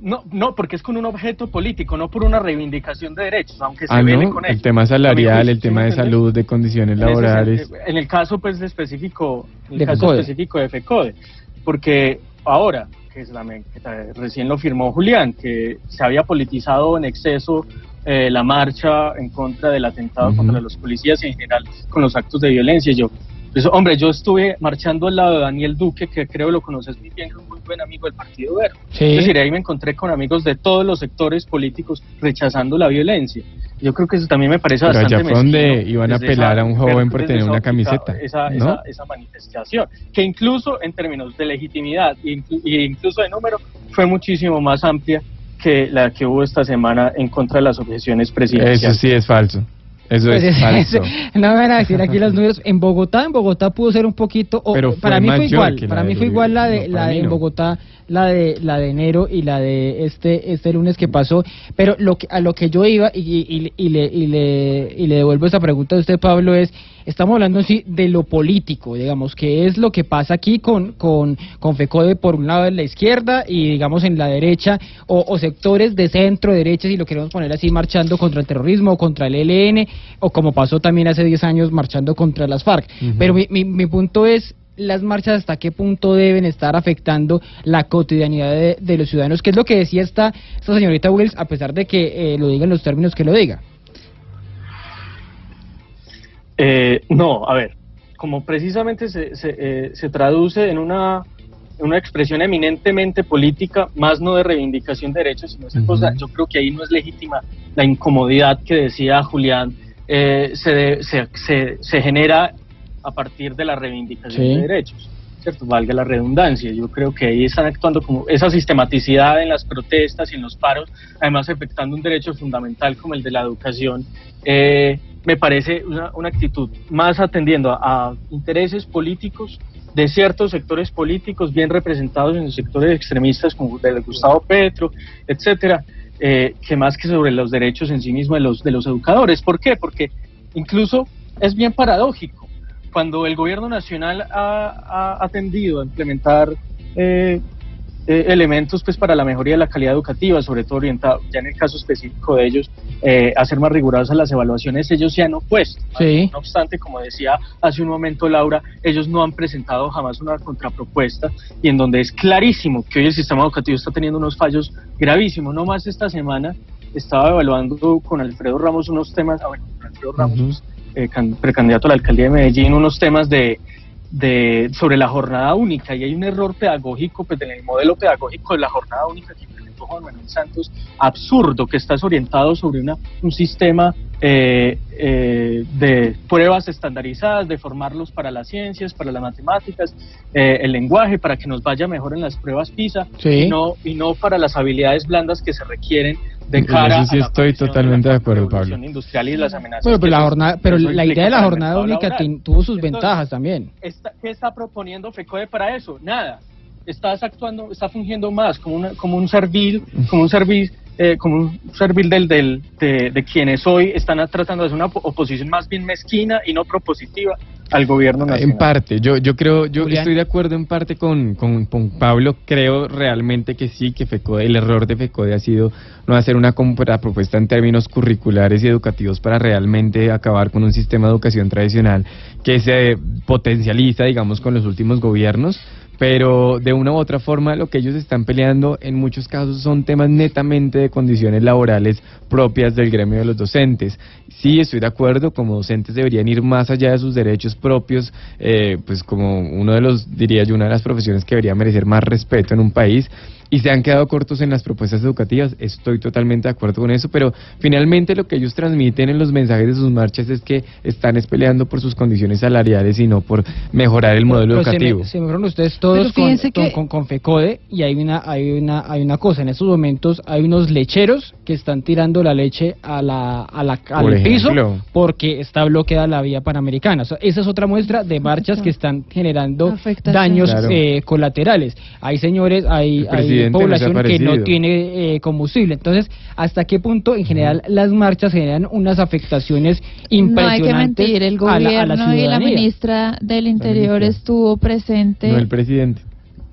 F: No, no, porque es con un objeto político, no por una reivindicación de derechos, aunque se
D: Ah, ¿no?
F: con
D: El
F: ello.
D: tema salarial, el
F: ¿sí
D: tema de salud, de condiciones laborales.
F: En el caso pues específico, en el
B: De
F: caso
B: FECODE.
F: específico de FECODE, porque ahora que, es la me- que recién lo firmó Julián, que se había politizado en exceso eh, la marcha en contra del atentado contra los policías y en general con los actos de violencia. Yo, pues, hombre, yo estuve marchando al lado de Daniel Duque, que creo lo conoces muy bien, que es un muy buen amigo del Partido Verde.
B: Sí.
F: Es decir, ahí me encontré con amigos de todos los sectores políticos rechazando la violencia. Yo creo que eso también me parece
D: Pero allá
F: bastante
D: fue donde iban a
F: esa-
D: a un joven por tener una camiseta,
F: Esa,
D: ¿no?
F: esa, esa manifestación, que incluso en términos de legitimidad e e incluso de número fue muchísimo más amplia que la que hubo esta semana en contra de las objeciones
D: Eso
F: presidenciales.
D: sí es falso. Eso es falso.
B: no me van a decir aquí los números. En Bogotá, en Bogotá pudo ser un poquito. o-
D: Pero
B: para mí fue igual. Para mí fue igual la de
D: no,
B: la de en. Bogotá, la de la de enero y la de este este lunes que pasó. Pero lo que a lo que yo iba y, y- y le, y le y le devuelvo esta pregunta a usted, Pablo, es estamos hablando sí de lo político, digamos, que es lo que pasa aquí con con con FECODE por un lado en la izquierda y digamos en la derecha o, o sectores de centro derecha si lo queremos poner así marchando contra el terrorismo o contra el ELN o como pasó también hace 10 años marchando contra las FARC. Pero mi, mi, mi punto es las marchas hasta qué punto deben estar afectando la cotidianidad de, de los ciudadanos, que es lo que decía esta, esta señorita Wills, a pesar de que eh, lo diga en los términos que lo diga.
F: Eh, no, a ver, como precisamente se, se, eh, se traduce en una, en una expresión eminentemente política, más no de reivindicación de derechos, sino esa
D: Ujú.
F: cosa, yo creo que ahí no es legítima la incomodidad que decía Julián, eh, se, de- se, se, se genera a partir de la reivindicación
B: Sí.
F: de derechos. ¿cierto? Valga la redundancia, yo creo que ahí están actuando como esa sistematicidad en las protestas y en los paros, además afectando un derecho fundamental como el de la educación, eh, me parece una, una actitud más atendiendo a, a intereses políticos de ciertos sectores políticos bien representados en los sectores extremistas como del Gustavo Petro, etcétera, eh, que más que sobre los derechos en sí mismos de los, de los educadores. ¿Por qué? Porque incluso es bien paradójico. Cuando el gobierno nacional ha, ha atendido a implementar eh, eh, elementos pues para la mejoría de la calidad educativa, sobre todo orientado, ya en el caso específico de ellos, eh, a ser más rigurosas las evaluaciones, ellos se han opuesto.
B: Sí.
F: No obstante, como decía hace un momento Laura, ellos no han presentado jamás una contrapropuesta y en donde es clarísimo que hoy el sistema educativo está teniendo unos fallos gravísimos. No más esta semana estaba evaluando con Alfredo Ramos unos temas, ah, bueno, con Alfredo Ramos, eh, can- precandidato a la alcaldía de Medellín, unos temas de, de sobre la jornada única. Y hay un error pedagógico pues en el modelo pedagógico de la jornada única que Juan Manuel Santos absurdo que está orientado sobre una un sistema eh, eh, de pruebas estandarizadas de formarlos para las ciencias para las matemáticas eh, el lenguaje para que nos vaya mejor en las pruebas PISA
B: Sí.
F: y no y no para las habilidades blandas que se requieren de cara
D: sí
F: a la
D: estoy totalmente
F: la
D: de acuerdo, Pablo.
F: industrial y las amenazas
B: Bueno, pero la
F: eso-
B: jornada, pero la idea de la jornada única
F: laboral.
B: tuvo sus
F: Entonces,
B: ventajas también.
F: está- ¿Qué está proponiendo FECODE para eso? Nada. Estás actuando, está fungiendo más como, una, como un servil, como un servil, eh, como un servil del, del, de, de quienes hoy están tratando de hacer una op- oposición más bien mezquina y no propositiva al gobierno nacional.
D: En parte, yo, yo creo, yo
F: Julián.
D: estoy de acuerdo en parte con, con, con Pablo, creo realmente que sí, que FECODE, el error de FECODE ha sido no hacer una compra- propuesta en términos curriculares y educativos para realmente acabar con un sistema de educación tradicional que se potencializa, digamos, con los últimos gobiernos. Pero de una u otra forma lo que ellos están peleando en muchos casos son temas netamente de condiciones laborales propias del gremio de los docentes. Sí, estoy de acuerdo, como docentes deberían ir más allá de sus derechos propios, eh, pues como uno de los, diría yo, una de las profesiones que debería merecer más respeto en un país. Y se han quedado cortos en las propuestas educativas, estoy totalmente de acuerdo con eso, pero finalmente lo que ellos transmiten en los mensajes de sus marchas es que están es peleando por sus condiciones salariales y no por mejorar el modelo
B: Pero se me-
D: educativo.
B: Se me, fueron ustedes todos con,
E: que-
B: con- con FECODE y hay una, hay, una, hay una cosa, en estos momentos hay unos lecheros que están tirando la leche a la, a la, al
D: Por
B: piso porque está bloqueada la vía panamericana. O sea, esa es otra muestra de marchas que están generando
C: Afectación.
B: daños
D: Claro.
B: eh, colaterales. Hay señores, hay, Población que no tiene eh, combustible. Entonces, ¿hasta qué punto en general las marchas generan unas afectaciones
C: No hay que
B: impresionantes
C: mentir, el
B: a la- a la
C: gobierno y la ministra del Interior
D: ministra.
C: estuvo presente.
D: No el presidente.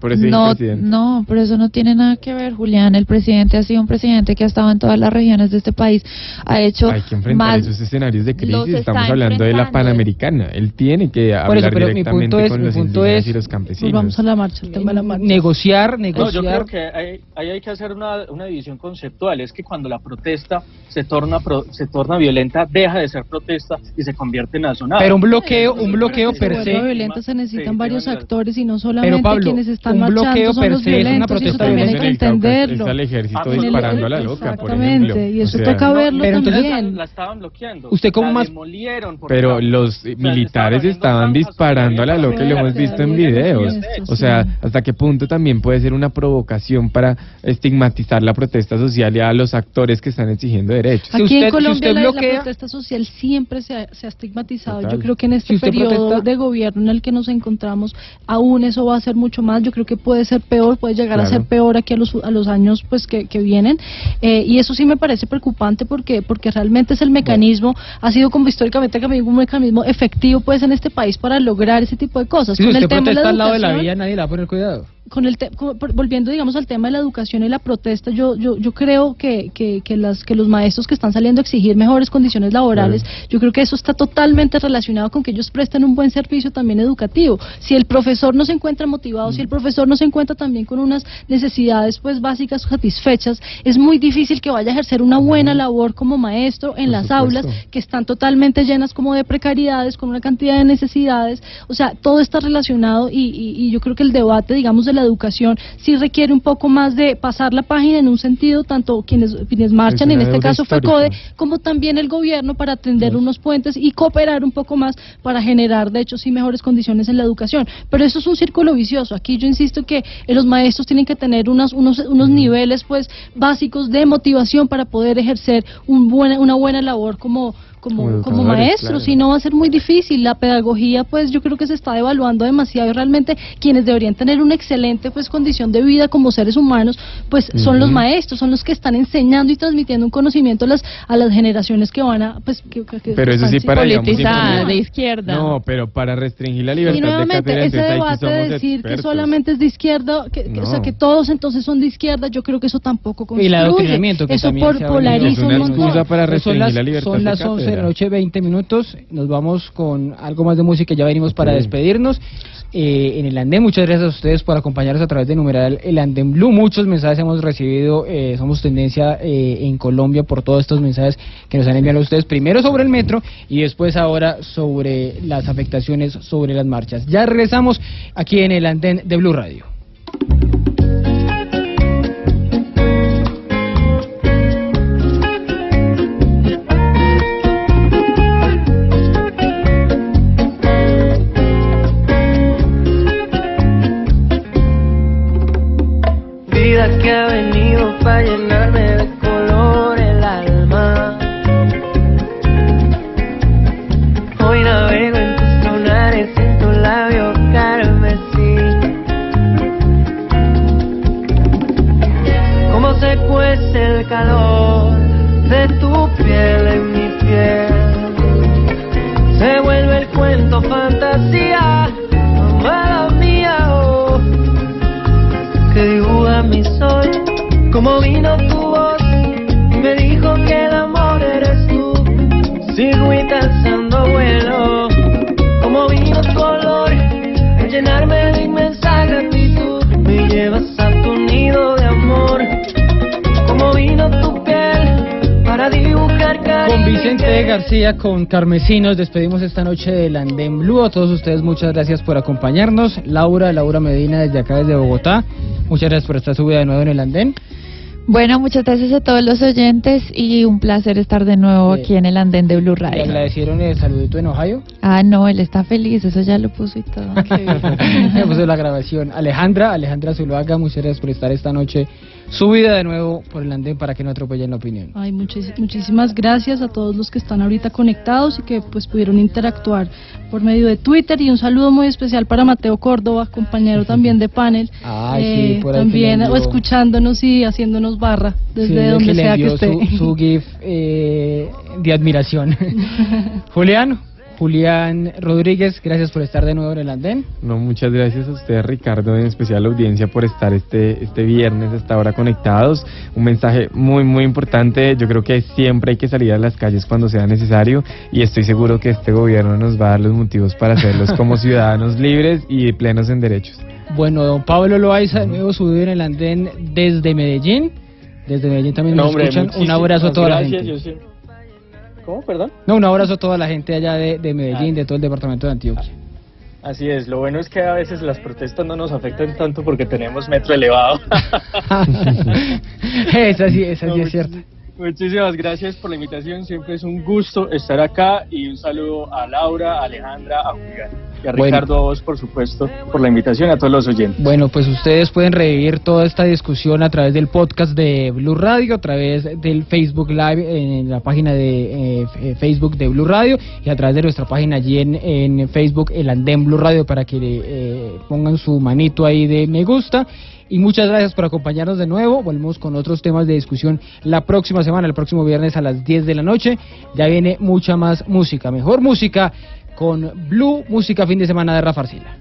D: Por eso
C: no,
D: presidente.
C: no, pero eso no tiene nada que ver, Julián. El presidente ha sido un presidente que ha estado en todas las regiones de este país. Ha hecho
D: Hay que enfrentar
C: más.
D: esos escenarios de crisis. Estamos hablando de la. Panamericana. Él tiene que
B: Por eso,
D: hablar
B: pero mi
D: directamente
B: punto es-
D: con
B: mi
D: los
B: punto
D: indígenas
B: es-
D: y los
E: Pues
D: campesinos.
E: vamos a la marcha, el tema de la marcha.
B: negociar,
F: No, yo
B: negociar.
F: creo que ahí, ahí hay que hacer una, una división conceptual. Es que cuando la protesta se torna pro- se torna violenta, deja de ser protesta y se convierte en azonada.
B: Pero un bloqueo, un bloqueo
E: Se
B: per se.
E: violenta, se necesitan
F: Sí,
E: varios actores y no solamente
B: Pablo,
E: quienes están
B: un bloqueo
E: son
B: per
E: los
B: se es una
E: eso
B: protesta
E: también hay que entenderlo.
D: Está el ejército
F: Ah,
D: disparando a la loca, por
E: Exactamente,
D: ejemplo.
E: y eso
D: O sea,
E: toca verlo
B: Pero entonces-
E: también.
F: la estaban bloqueando.
B: ¿Usted cómo
F: La
B: más-
D: Pero los militares
F: estaban
D: disparando a la loca y lo hemos visto en videos. O sea, ¿hasta qué punto también puede ser una provocación para estigmatizar la protesta social y a los actores que están exigiendo derechos?
B: Si
E: Aquí
B: usted-
E: en Colombia la, protesta social siempre se ha, se ha estigmatizado.
D: Total.
E: Yo creo que en este
B: Si
E: periodo
B: protesta-
E: de gobierno en el que nos encontramos, aún eso va a ser mucho más. Yo creo que puede ser peor, puede llegar a ser peor aquí a los, a los años pues que, que vienen. Eh, y eso sí me parece preocupante porque porque realmente es el mecanismo, ha sido como históricamente un mecanismo efectivo pues en este país para lograr ese tipo de cosas.
B: Si
E: Con
B: usted
E: el tema de
B: protesta
E: la
B: al lado de la vía, nadie le va a poner cuidado.
E: Con el te- con- volviendo digamos al tema de la educación y la protesta yo yo yo creo que, que, que las que los maestros que están saliendo a exigir mejores condiciones laborales yo creo que eso está totalmente relacionado con que ellos presten un buen servicio también educativo. Si el profesor no se encuentra motivado si el profesor no se encuentra también con unas necesidades pues básicas satisfechas es muy difícil que vaya a ejercer una buena labor como maestro en
D: Por
E: las
D: supuesto.
E: aulas que están totalmente llenas como de precariedades, con una cantidad de necesidades, o sea, todo está relacionado y, y- y yo creo que el debate, digamos, de la educación sí requiere un poco más de pasar la página en un sentido, tanto quienes, quienes marchan, en este caso fue. CODE, como también el gobierno para atender unos puentes y cooperar un poco más para generar, de hecho, sí mejores condiciones en la educación. Pero eso es un círculo vicioso. Aquí yo insisto que eh, los maestros tienen que tener unas, unos, unos niveles pues básicos de motivación para poder ejercer un buena, una buena labor como como,
D: Como
E: maestros,
D: claro.
E: si no va a ser muy difícil. La pedagogía, pues yo creo que se está devaluando demasiado y realmente quienes deberían tener una excelente pues condición de vida como seres humanos, pues son los maestros, son los que están enseñando y transmitiendo un conocimiento a las, a las generaciones que van a, pues que, que- que
D: Pero eso sí para, digamos,
C: de izquierda.
D: No, pero para restringir la libertad
E: y
D: de
E: nuevamente ese debate de decir que solamente es de izquierda, que, que- o sea que todos entonces son de izquierda, yo creo que eso tampoco
B: Y
E: construye.
B: el adoctrinamiento que
E: eso por, polariza
D: Es
E: un
D: una
E: montón.
D: excusa para
B: son
D: restringir
B: las,
D: la libertad
B: son
D: de
B: las 11 de la noche, 20 minutos. Nos vamos con algo más de música. Ya venimos para despedirnos. Eh, en el Andén, muchas gracias a ustedes por acompañarnos a través de numeral El Andén Blue. Muchos mensajes hemos recibido. eh, somos tendencia eh, en Colombia por todos estos mensajes que nos han enviado ustedes. Primero sobre el metro y después ahora sobre las afectaciones sobre las marchas. Ya regresamos aquí en el Andén de Blue Radio.
H: para llenarme de color el alma. Hoy navego en tus lunares, en tu labio carmesí. Cómo se cuece el calor de tu piel en mi piel. Se vuelve el cuento fantasía. Como vino tu voz y me dijo que el amor eres tú. Sigo y alzando vuelo, como vino tu olor, a llenarme de inmensa gratitud. Me llevas a tu nido de amor, como vino tu piel, para dibujar cariño.
B: Con Vicente García, con Carmesí, nos despedimos esta noche del Andén Blue. A todos ustedes, muchas gracias por acompañarnos. Laura, Laura Medina, desde acá, desde Bogotá. Muchas gracias por estar subida de nuevo en el Andén.
C: Bueno, muchas gracias a todos los oyentes y un placer estar de nuevo aquí en el andén de Blue
B: Le
C: Radio.
B: agradecieron el saludito en Ohio.
C: Ah, no, él está feliz, eso ya lo puso y todo.
B: Me puso la grabación. Alejandra, Alejandra Zuluaga, muchas gracias por estar esta noche subida de nuevo por el andén para que no atropellen la opinión.
E: Ay, muchis- muchísimas gracias a todos los que están ahorita conectados y que pues pudieron interactuar por medio de Twitter y un saludo muy especial para Mateo Córdoba, compañero también de panel, eh,
B: Ay, sí, por ahí que
E: también
B: le envió-
E: o escuchándonos y haciéndonos barra desde
B: Sí,
E: donde
B: que
E: sea que esté.
B: Su, su GIF eh, de admiración. Julián, Julián Rodríguez, gracias por estar de nuevo en el andén.
D: No, muchas gracias a ustedes, Ricardo, en especial a la audiencia por estar este, este viernes hasta ahora conectados. Un mensaje muy, muy importante. Yo creo que siempre hay que salir a las calles cuando sea necesario y estoy seguro que este gobierno nos va a dar los motivos para hacerlos como ciudadanos libres y plenos en derechos.
B: Bueno, don Pablo Loaiza, de nuevo subido en el andén desde Medellín. Desde Medellín también
F: No,
B: nos
F: hombre,
B: escuchan. Un abrazo a toda la
F: gracias,
B: gente.
F: yo sí- ¿Cómo, perdón?
B: No, un abrazo a toda la gente allá de, de Medellín, de todo el departamento de Antioquia.
F: Así es, lo bueno es que a veces las protestas no nos afectan tanto porque tenemos metro elevado.
B: esa sí, esa sí
F: No,
B: es cierta.
F: Muchísimas gracias por la invitación, siempre es un gusto estar acá y un saludo a Laura, a Alejandra, a Julián y a
B: Bueno.
F: Ricardo a vos, por supuesto, por la invitación a todos los oyentes.
B: Bueno, pues ustedes pueden revivir toda esta discusión a través del podcast de Blue Radio, a través del Facebook Live en la página de eh, eh, Facebook de Blue Radio y a través de nuestra página allí en, en Facebook, el Andén Blue Radio, para que eh, pongan su manito ahí de me gusta. Y muchas gracias por acompañarnos de nuevo. Volvemos con otros temas de discusión la próxima semana, el próximo viernes a las 10 de la noche. Ya viene mucha más música, mejor música con Blue Música Fin de Semana de Rafa Arcila.